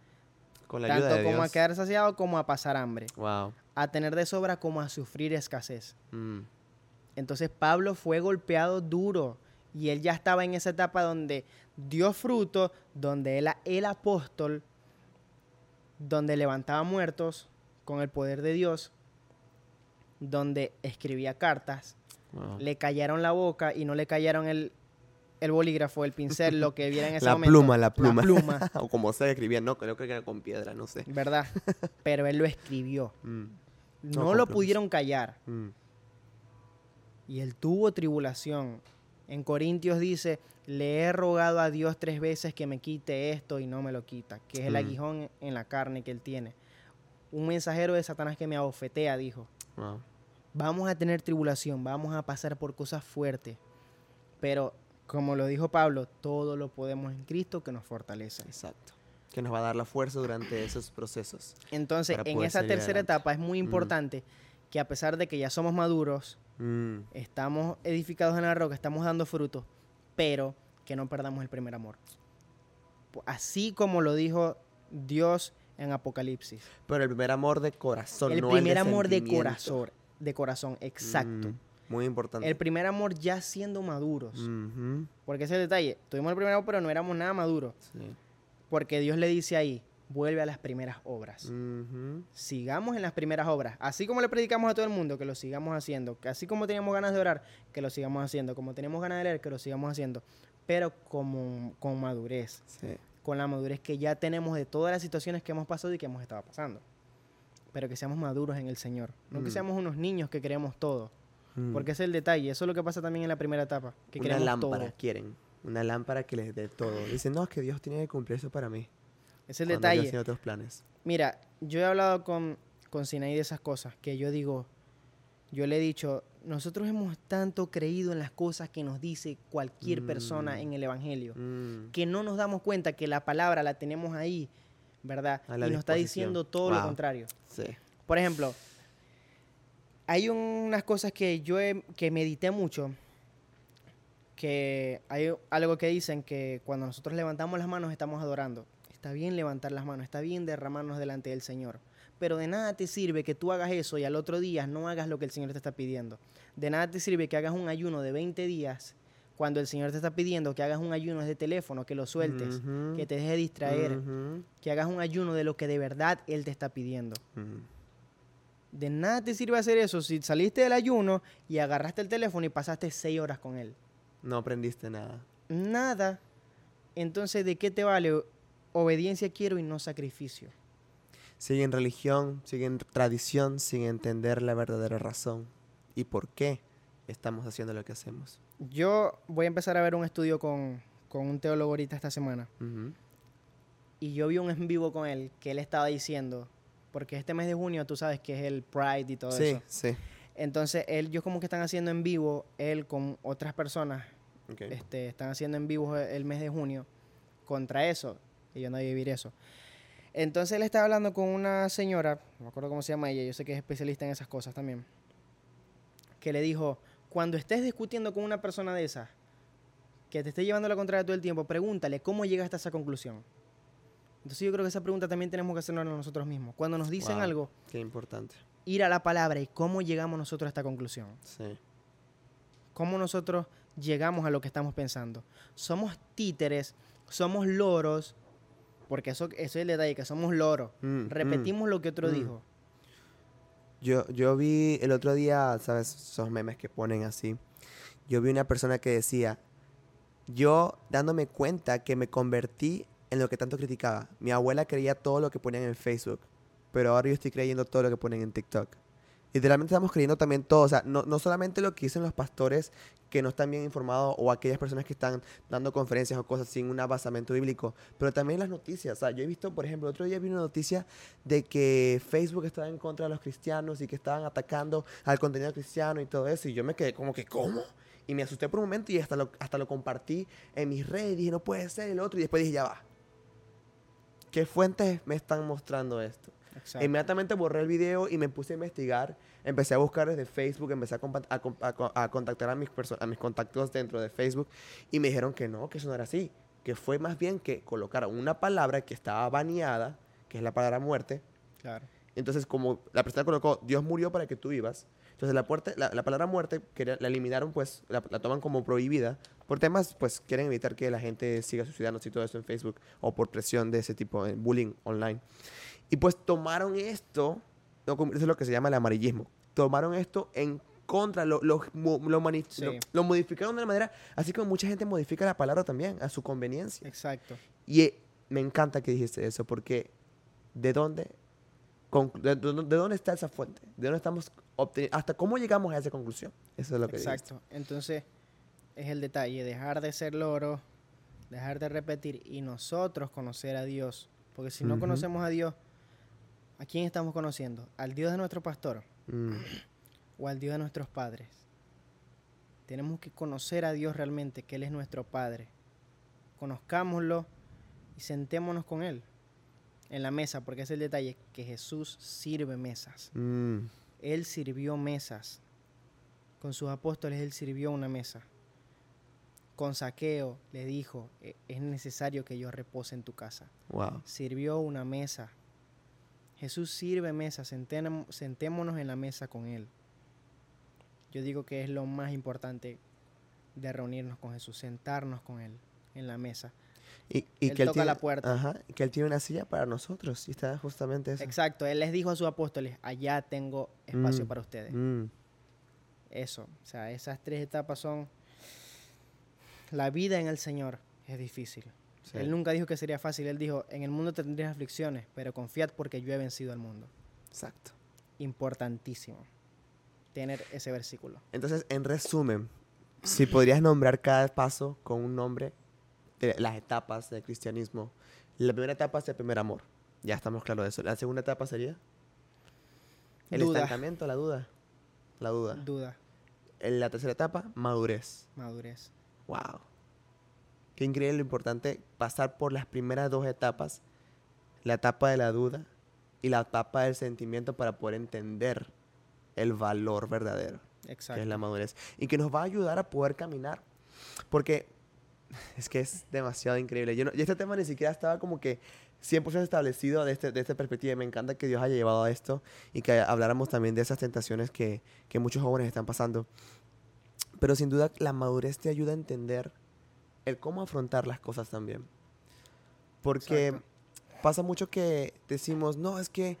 Con la ayuda Tanto de como a quedar saciado como a pasar hambre. Wow. A tener de sobra como a sufrir escasez. Mm. Entonces Pablo fue golpeado duro y él ya estaba en esa etapa donde dio fruto, donde él, el apóstol, donde levantaba muertos con el poder de Dios, donde escribía cartas, Wow. le callaron la boca y no le callaron el, el bolígrafo, el pincel, lo que viera en ese La momento. pluma, la pluma. pluma, o como se escribía, no, creo que era con piedra, no sé. ¿verdad? Pero él lo escribió. Mm, No, lo plumas. pudieron callar. mm. Y él tuvo tribulación. En Corintios dice, le he rogado a Dios tres veces que me quite esto y no me lo quita, que es el Mm. aguijón en la carne que él tiene. Un mensajero de Satanás que me abofetea, dijo, Wow. vamos a tener tribulación, vamos a pasar por cosas fuertes, pero como lo dijo Pablo, todo lo podemos en Cristo que nos fortalece. Exacto. Que nos va a dar la fuerza durante esos procesos. Entonces, en esa tercera adelante. etapa es muy Mm. importante que a pesar de que ya somos maduros, Mm, estamos edificados en la roca, estamos dando fruto, pero que no perdamos el primer amor. Así como lo dijo Dios en Apocalipsis. Pero el primer amor de corazón, el no primer de amor de corazón, de corazón, exacto. Mm, muy importante. El primer amor ya siendo maduros. Ujú, Porque ese es el detalle, tuvimos el primer amor, pero no éramos nada maduros. sí. Porque Dios le dice ahí, vuelve a las primeras obras. Sigamos en las primeras obras. Así como le predicamos a todo el mundo, que lo sigamos haciendo. Que así como teníamos ganas de orar, que lo sigamos haciendo. Como tenemos ganas de leer, que lo sigamos haciendo. Pero como, con madurez. sí. Con la madurez que ya tenemos de todas las situaciones que hemos pasado y que hemos estado pasando. Pero que seamos maduros en el Señor. No que Mm. seamos unos niños que queremos todo. Mm. Porque ese es el detalle. Eso es lo que pasa también en la primera etapa. Que una lámpara todo. quieren. Una lámpara que les dé todo. Dicen, no, es que Dios tiene que cumplir eso para mí. Es el Cuando detalle. tiene otros planes. Mira, yo he hablado con, con Sinaí de esas cosas, que yo digo, yo le he dicho, nosotros hemos tanto creído en las cosas que nos dice cualquier persona Mm. en el Evangelio, Mm, que no nos damos cuenta que la palabra la tenemos ahí, ¿verdad? Y nos está diciendo todo lo contrario. sí. Por ejemplo, hay unas cosas que yo he- que medité mucho, que hay algo que dicen que cuando nosotros levantamos las manos estamos adorando. Está bien levantar las manos, está bien derramarnos delante del Señor. Pero de nada te sirve que tú hagas eso y al otro día no hagas lo que el Señor te está pidiendo. De nada te sirve que hagas un ayuno de 20 días cuando el Señor te está pidiendo que hagas un ayuno de teléfono, que lo sueltes, que te dejes distraer, que hagas un ayuno de lo que de verdad Él te está pidiendo. mm. De nada te sirve hacer eso si saliste del ayuno y agarraste el teléfono y pasaste seis horas con él. No aprendiste nada. Nada. Entonces, ¿de qué te vale? Obediencia quiero y no sacrificio. Siguen religión, siguen tradición, sin entender la verdadera razón y por qué estamos haciendo lo que hacemos. Yo voy a empezar a ver un estudio con, con un teólogo ahorita esta semana. Y yo vi un en vivo con él que él estaba diciendo, porque este mes de junio tú sabes que es el Pride y todo Sí, eso. sí. Entonces, él, yo como que están haciendo en vivo, él con otras personas, Ok. este, están haciendo en vivo el mes de junio contra eso. Y yo no voy a vivir eso. Entonces él estaba hablando con una señora, no me acuerdo cómo se llama ella, yo sé que es especialista en esas cosas también, que le dijo, cuando estés discutiendo con una persona de esas, que te esté llevando la contraria todo el tiempo, pregúntale cómo llegaste a esa conclusión. Entonces yo creo que esa pregunta también tenemos que hacernos nosotros mismos. Cuando nos dicen Wow. algo, Qué importante. ir a la palabra y cómo llegamos nosotros a esta conclusión. Sí. cómo nosotros llegamos a lo que estamos pensando. Somos títeres, somos loros, porque eso, eso es el detalle, que somos loros. Mm, Repetimos lo que otro mm. dijo. Yo, yo vi el otro día, ¿sabes? Esos memes que ponen así. Yo vi una persona que decía, yo dándome cuenta que me convertí en lo que tanto criticaba. Mi abuela creía todo lo que ponían en Facebook, pero ahora yo estoy creyendo todo lo que ponen en TikTok. Literalmente estamos creyendo también todo, o sea, no, no solamente lo que dicen los pastores que no están bien informados o aquellas personas que están dando conferencias o cosas sin un basamento bíblico, pero también las noticias. O sea, yo he visto, por ejemplo, otro día vi una noticia de que Facebook estaba en contra de los cristianos y que estaban atacando al contenido cristiano y todo eso, y yo me quedé como que, ¿cómo? Y me asusté por un momento y hasta lo, hasta lo compartí en mis redes, dije, no puede ser el otro, y después dije, ya va. ¿Qué fuentes me están mostrando esto? Exacto. Inmediatamente borré el video y me puse a investigar. Empecé a buscar desde Facebook, empecé a, a a a contactar a mis, a mis contactos dentro de Facebook y me dijeron que no, que eso no era así. Que fue más bien que colocaron una palabra que estaba baneada, que es la palabra muerte. Claro. Entonces, como la persona colocó, Dios murió para que tú vivas. Entonces, la, puerta, la, la palabra muerte, que la eliminaron, pues, la, la toman como prohibida. Por temas, pues, quieren evitar que la gente siga suicidándose y todo eso en Facebook. O por presión de ese tipo, de bullying online. Y pues tomaron esto, eso es lo que se llama el amarillismo. Tomaron esto en contra, lo, lo, mo- lo mani- Sí. lo- lo modificaron de una manera, así como mucha gente modifica la palabra también, a su conveniencia. Exacto. Y eh, me encanta que dijiste eso, porque ¿de dónde, con- de, de- de dónde está esa fuente? ¿De dónde estamos obteniendo? ¿Hasta cómo llegamos a esa conclusión? Eso es lo que. Exacto. Entonces, es el detalle, dejar de ser loros, dejar de repetir y nosotros conocer a Dios. Porque si no conocemos a Dios, ¿a quién estamos conociendo? ¿Al Dios de nuestro pastor Mm, o al Dios de nuestros padres? Tenemos que conocer a Dios realmente, que Él es nuestro Padre. Conozcámoslo y sentémonos con Él en la mesa, porque es el detalle, que Jesús sirve mesas. mm, Él sirvió mesas. Con sus apóstoles Él sirvió una mesa. Con saqueo le dijo, "E- es necesario que yo repose en tu casa. wow. Sirvió una mesa. Jesús sirve mesa, sentémonos en la mesa con Él. Yo digo que es lo más importante de reunirnos con Jesús, sentarnos con Él en la mesa. Y, y Él que él toca tiene, la puerta. Ajá, que él tiene una silla para nosotros. Y está justamente eso. Exacto, Él les dijo a sus apóstoles, allá tengo espacio Mm, para ustedes. Mm, Eso, o sea, esas tres etapas son... La vida en el Señor es difícil. sí. Él nunca dijo que sería fácil, él dijo, en el mundo tendrías aflicciones, pero confiad porque yo he vencido al mundo. Exacto. Importantísimo tener ese versículo. Entonces, en resumen, si podrías nombrar cada paso con un nombre de las etapas del cristianismo. La primera etapa es el primer amor. Ya estamos claros de eso. La segunda etapa sería el Duda. estancamiento, la duda. La duda. Duda, En la tercera etapa, madurez. madurez. Wow. Qué increíble lo importante pasar por las primeras dos etapas, la etapa de la duda y la etapa del sentimiento para poder entender el valor verdadero, que Exacto. es la madurez. Y que nos va a ayudar a poder caminar. Porque es que es demasiado increíble. Yo no- y este tema ni siquiera estaba como que 100% establecido de, este, de esta perspectiva. Y me encanta que Dios haya llevado a esto y que habláramos también de esas tentaciones que, que muchos jóvenes están pasando. Pero sin duda la madurez te ayuda a entender el cómo afrontar las cosas también. Porque Exacto. pasa mucho que decimos, no, es que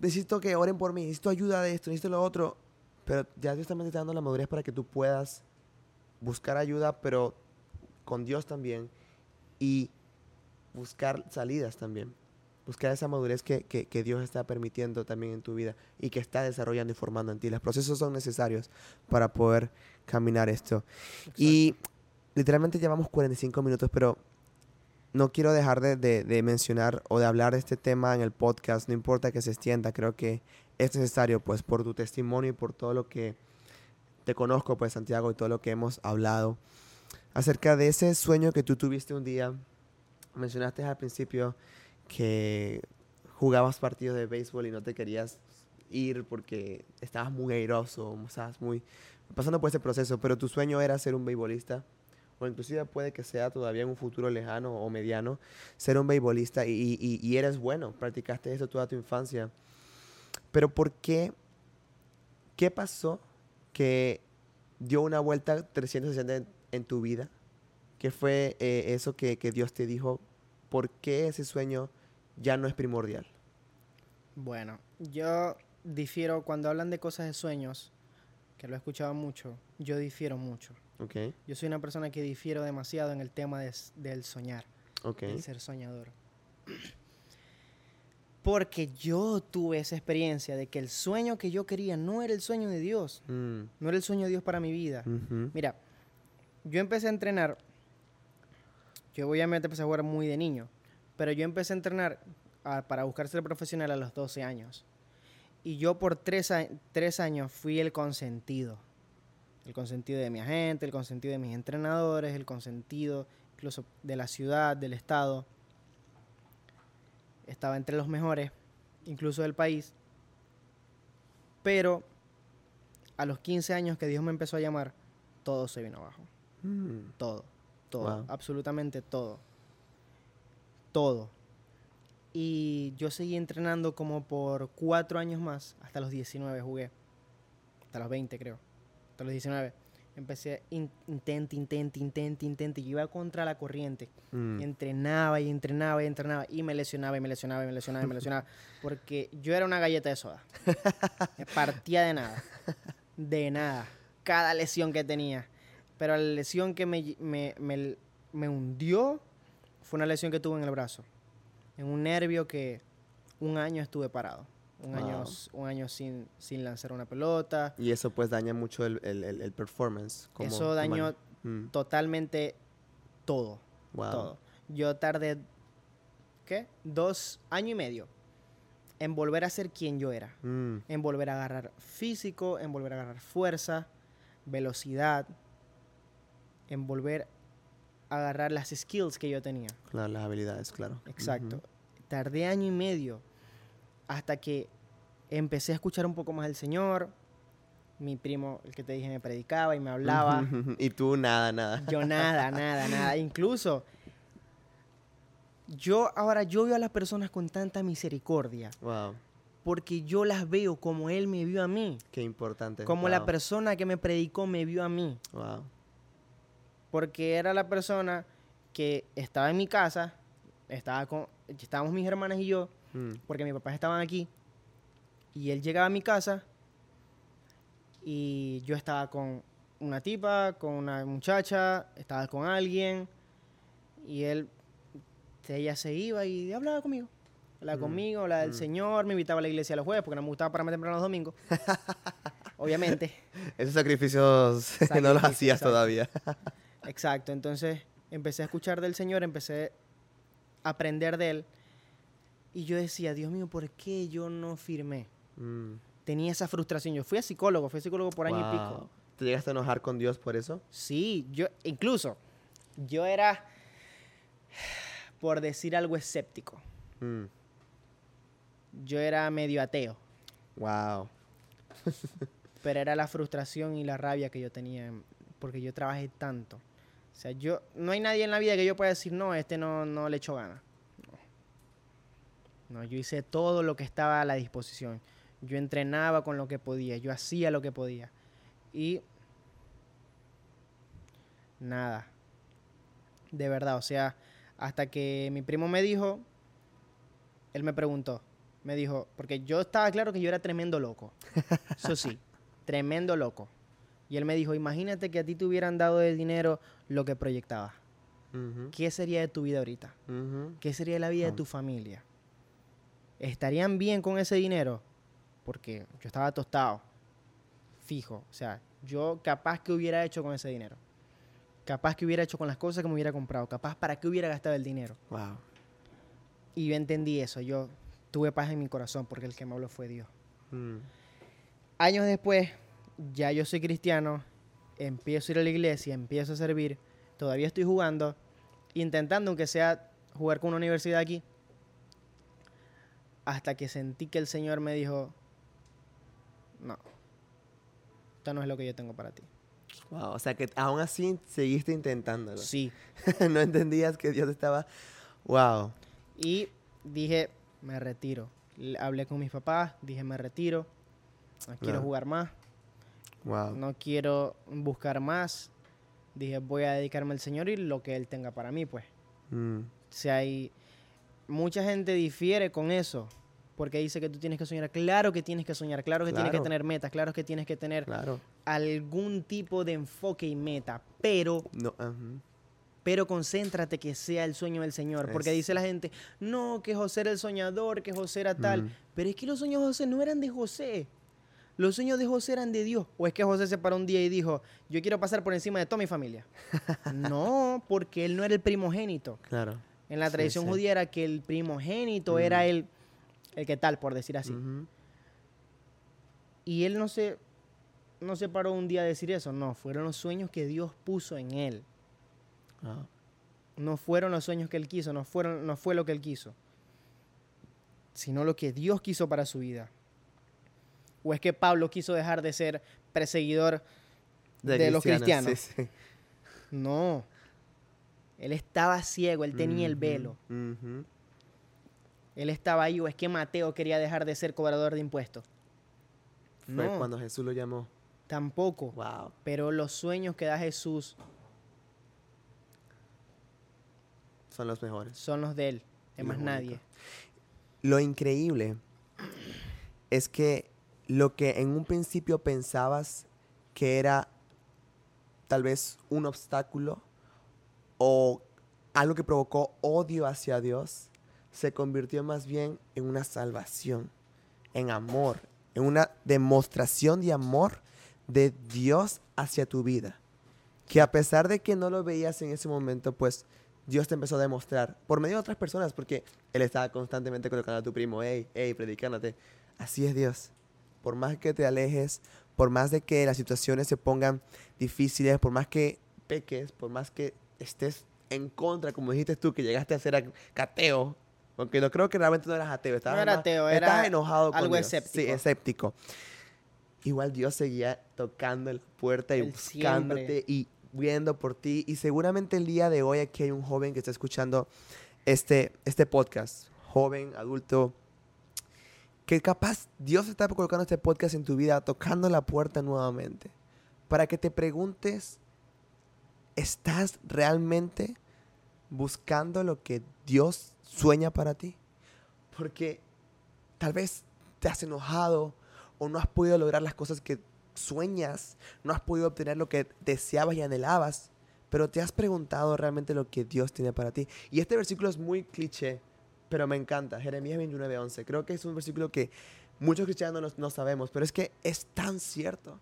necesito que oren por mí, necesito ayuda de esto, necesito lo otro. Pero ya Dios también te está dando la madurez para que tú puedas buscar ayuda, pero con Dios también. Y buscar salidas también. Buscar esa madurez que, que- que Dios está permitiendo también en tu vida y que está desarrollando y formando en ti. Los procesos son necesarios para poder caminar esto. Y literalmente llevamos 45 minutos, pero no quiero dejar de, de- de mencionar o de hablar de este tema en el podcast, no importa que se extienda, creo que es necesario, pues por tu testimonio y por todo lo que te conozco, pues Santiago, y todo lo que hemos hablado acerca de ese sueño que tú tuviste un día. Mencionaste al principio que jugabas partidos de béisbol y no te querías ir porque estabas muy airoso, estabas muy pasando por ese proceso, pero tu sueño era ser un beisbolista o inclusive puede que sea todavía en un futuro lejano o mediano, ser un beisbolista y, y- y eres bueno, practicaste eso toda tu infancia. Pero ¿por qué? ¿Qué pasó que dio una vuelta 360 en, en tu vida? ¿Qué fue eh, eso que, que Dios te dijo? ¿Por qué ese sueño ya no es primordial? Bueno, yo difiero cuando hablan de cosas de sueños, que lo he escuchado mucho, yo difiero mucho. ¿Ok? Yo soy una persona que difiero demasiado en el tema de del soñar, ¿Ok? del ser soñador. Porque yo tuve esa experiencia de que el sueño que yo quería no era el sueño de Dios, Mm, no era el sueño de Dios para mi vida. Mira, yo empecé a entrenar, yo obviamente empecé a jugar muy de niño, pero yo empecé a entrenar a- para buscar ser profesional a los 12 años. Y yo por tres, a- tres años fui el consentido. El consentido de mi agente, el consentido de mis entrenadores, el consentido incluso de la ciudad, del estado. Estaba entre los mejores, incluso del país. Pero a los 15 años que Dios me empezó a llamar, todo se vino abajo. mm, Todo, todo, Wow. absolutamente todo. Todo. Y yo seguí entrenando como por cuatro años más, hasta los 19 jugué. Hasta los 20 creo. Hasta los 19. Empecé in- intente, intente, intente, intente. Yo iba contra la corriente. mm, Y entrenaba y entrenaba y entrenaba. Y me lesionaba y me lesionaba y me lesionaba y me lesionaba. Porque yo era una galleta de soda. Me partía de nada. De nada. Cada lesión que tenía. Pero la lesión que me, me, me- me hundió fue una lesión que tuve en el brazo. En un nervio que un año estuve parado. Un año, un año sin, sin lanzar una pelota. Y eso pues daña mucho el, el, el- el performance. como Eso dañó. Mm, totalmente todo. wow. todo. Yo tardé, ¿qué? Dos años y medio en volver a ser quien yo era. Mm, En volver a agarrar físico, en volver a agarrar fuerza, velocidad, en volver a agarrar las skills que yo tenía. claro, las habilidades, claro. Exacto. Tardé año y medio hasta que empecé a escuchar un poco más al Señor. Mi primo, el que te dije, me predicaba y me hablaba. y tú nada, nada. Yo nada, nada, nada. Incluso yo ahora yo veo a las personas con tanta misericordia Wow, porque yo las veo como él me vio a mí, qué importante. como la persona que me predicó me vio a mí, Wow. porque era la persona que estaba en mi casa, estaba con estábamos mis hermanas y yo, Mm, porque mis papás estaban aquí y él llegaba a mi casa y yo estaba con una tipa, con una muchacha, estaba con alguien y él, ella se iba y hablaba conmigo. Hablaba Mm, conmigo, hablaba del mm. Señor, me invitaba a la iglesia los jueves porque no me gustaba para temprano los domingos. Obviamente, Esos sacrificios no los hacías exacto. todavía. exacto. Entonces empecé a escuchar del Señor, empecé a aprender de Él. Y yo decía, Dios mío, ¿por qué yo no firmé? Mm, tenía esa frustración. Yo fui a psicólogo, fui a psicólogo por año y pico. ¿Te llegaste a enojar con Dios por eso? Sí, yo incluso yo era, por decir algo escéptico, Mm, yo era medio ateo, Wow. pero era la frustración y la rabia que yo tenía en- porque yo trabajé tanto. O sea, yo no hay nadie en la vida que yo pueda decir, no, este no, no le echó ganas. No. Yo hice todo lo que estaba a la disposición. Yo entrenaba con lo que podía, yo hacía lo que podía. Y nada. De verdad, o sea, hasta que mi primo me dijo, él me preguntó, me dijo, porque yo estaba claro que yo era tremendo loco. Eso sí, tremendo loco. Y él me dijo, imagínate que a ti te hubieran dado de dinero lo que proyectabas. ¿Qué sería de tu vida ahorita? ¿Qué sería de la vida de tu familia? ¿Estarían bien con ese dinero? Porque yo estaba tostado, fijo. O sea, yo capaz que hubiera hecho con ese dinero. Capaz que hubiera hecho con las cosas que me hubiera comprado. Capaz para qué hubiera gastado el dinero. Wow. Y yo entendí eso. Yo tuve paz en mi corazón porque el que me habló fue Dios. Mm, Años después, ya yo soy cristiano, empiezo a ir a la iglesia, empiezo a servir, todavía estoy jugando, intentando aunque sea jugar con una universidad aquí, hasta que sentí que el Señor me dijo, no, esto no es lo que yo tengo para ti. Wow, o sea que aún así seguiste intentándolo. Sí. no entendías que Dios estaba... Wow. Y dije, me retiro. Hablé con mis papás, dije, me retiro. No quiero jugar más. Wow. No quiero buscar más. Dije, voy a dedicarme al Señor y lo que Él tenga para mí, pues. Mm, sea, hay mucha gente difiere con eso. Porque dice que tú tienes que soñar. Claro que tienes que soñar. Claro que tienes que tener metas. Claro que tienes que tener claro. algún tipo de enfoque y meta. Pero, No, pero concéntrate que sea el sueño del Señor. Porque dice la gente, no, que José era el soñador, que José era tal. Mm. Pero es que los sueños de José no eran de José. Los sueños de José eran de Dios. O es que José se paró un día y dijo, yo quiero pasar por encima de toda mi familia. no, porque él no era el primogénito. Claro. En la tradición sí. judía era que el primogénito era el, el que tal, por decir así. Y él no se, no se paró un día a decir eso. No, fueron los sueños que Dios puso en él. Wow. No fueron los sueños que él quiso, no, fueron, no fue lo que él quiso. Sino lo que Dios quiso para su vida. ¿O es que Pablo quiso dejar de ser perseguidor de, los cristianos? Sí. No. Él estaba ciego, él tenía el velo. Él estaba ahí, o es que Mateo quería dejar de ser cobrador de impuestos. Fue No. cuando Jesús lo llamó. Tampoco. Wow. Pero los sueños que da Jesús Son los mejores. son los de él, de más nadie. Lo increíble es que lo que en un principio pensabas que era tal vez un obstáculo o algo que provocó odio hacia Dios, se convirtió más bien en una salvación, en amor, en una demostración de amor de Dios hacia tu vida. Que a pesar de que no lo veías en ese momento, pues Dios te empezó a demostrar por medio de otras personas, porque Él estaba constantemente colocando a tu primo, hey, hey, predicándote. Así es Dios. Por más que te alejes, por más de que las situaciones se pongan difíciles, por más que peques, por más que estés en contra, como dijiste tú, que llegaste a ser cateo, porque no creo que realmente no eras ateo, estabas, era más- ateo, estabas era enojado con algo Dios. escéptico. Sí, escéptico. Igual Dios seguía tocando la puerta y buscándote siempre. y viendo por ti. Y seguramente el día de hoy aquí hay un joven que está escuchando este, este podcast, joven, adulto, que capaz Dios está colocando este podcast en tu vida, tocando la puerta nuevamente, para que te preguntes, ¿estás realmente buscando lo que Dios sueña para ti? Porque tal vez te has enojado o no has podido lograr las cosas que sueñas, no has podido obtener lo que deseabas y anhelabas, pero te has preguntado realmente lo que Dios tiene para ti. Y este versículo es muy cliché, pero me encanta. Jeremías 29:11. Creo que es un versículo que muchos cristianos no, no sabemos, pero es que es tan cierto.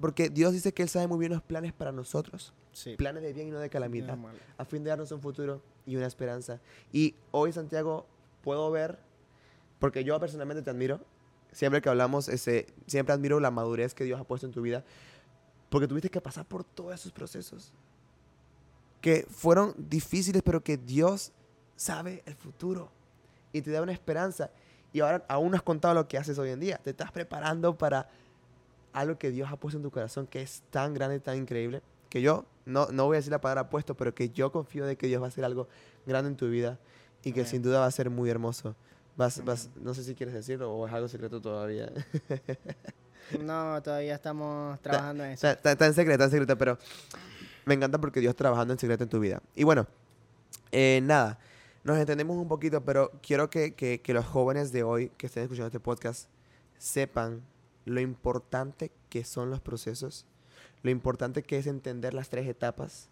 Porque Dios dice que Él sabe muy bien los planes para nosotros. Sí. Planes de bien y no de calamidad No, a fin de darnos un futuro y una esperanza. Y hoy, Santiago, puedo ver, porque yo personalmente te admiro, siempre que hablamos, ese, siempre admiro la madurez que Dios ha puesto en tu vida, porque tuviste que pasar por todos esos procesos, que fueron difíciles, pero que Dios sabe el futuro y te da una esperanza. Y ahora aún no has contado lo que haces hoy en día, te estás preparando para algo que Dios ha puesto en tu corazón, que es tan grande, tan increíble, que yo, no, no voy a decir la palabra puesto, pero que yo confío de que Dios va a hacer algo grande en tu vida y que Amén. sin duda va a ser muy hermoso. Vas, vas, no sé si quieres decirlo o es algo secreto todavía. No, todavía estamos trabajando en eso. Está, está- en secreto, está en secreto, pero me encanta porque Dios trabajando en secreto en tu vida. Y bueno, eh, nada, nos entendemos un poquito, pero quiero que, que- que los jóvenes de hoy que estén escuchando este podcast sepan lo importante que son los procesos, lo importante que es entender las tres etapas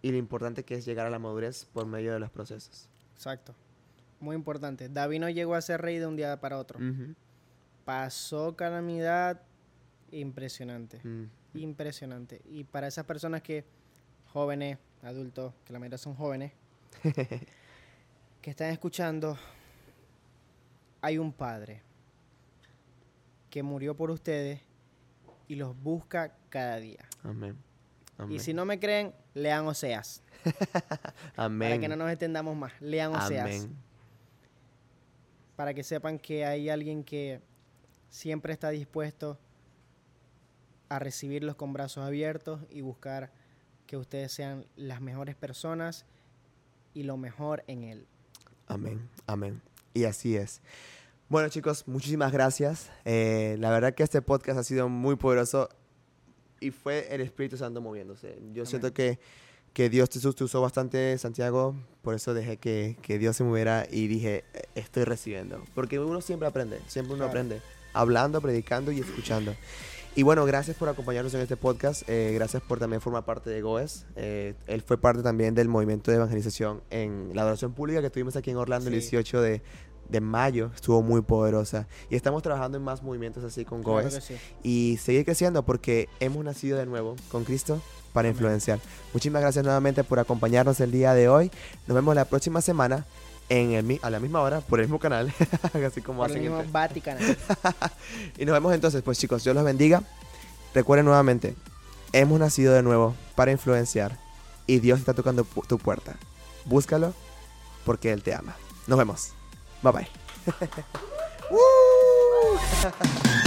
y lo importante que es llegar a la madurez por medio de los procesos. Exacto. Muy importante. David no llegó a ser rey de un día para otro. Pasó calamidad impresionante. mm, Impresionante. Y para esas personas que, jóvenes, adultos, que la mayoría son jóvenes, que están escuchando, hay un padre que murió por ustedes y los busca cada día. Amén. Amén. Y si no me creen, lean Oseas. Amén. Para que no nos extendamos más. Lean Oseas. Amén. Para que sepan que hay alguien que siempre está dispuesto a recibirlos con brazos abiertos y buscar que ustedes sean las mejores personas y lo mejor en él. Amén, amén. Y así es. Bueno chicos, muchísimas gracias. Eh, la verdad que este podcast ha sido muy poderoso y fue el Espíritu Santo moviéndose. Yo siento que, que Dios te, te, usó bastante, Santiago, por eso dejé que, que, Dios se moviera y dije, estoy recibiendo. Porque uno siempre aprende, siempre uno aprende, hablando, predicando y escuchando. Y bueno, gracias por acompañarnos en este podcast. Eh, gracias por también formar parte de GOES. Eh, él fue parte también del movimiento de evangelización en la adoración pública que tuvimos aquí en Orlando el 18 de, de, mayo. Estuvo muy poderosa. Y estamos trabajando en más movimientos así con GOES. Y seguir creciendo porque hemos nacido de nuevo con Cristo para influenciar. Muchísimas gracias nuevamente por acompañarnos el día de hoy. Nos vemos la próxima semana en el, a la misma hora por el mismo canal, así como por el mismo Vaticanal. y nos vemos entonces, pues chicos, Dios los bendiga. Recuerden nuevamente, hemos nacido de nuevo para influenciar y Dios está tocando tu puerta. Búscalo porque Él te ama. Nos vemos. Bye bye.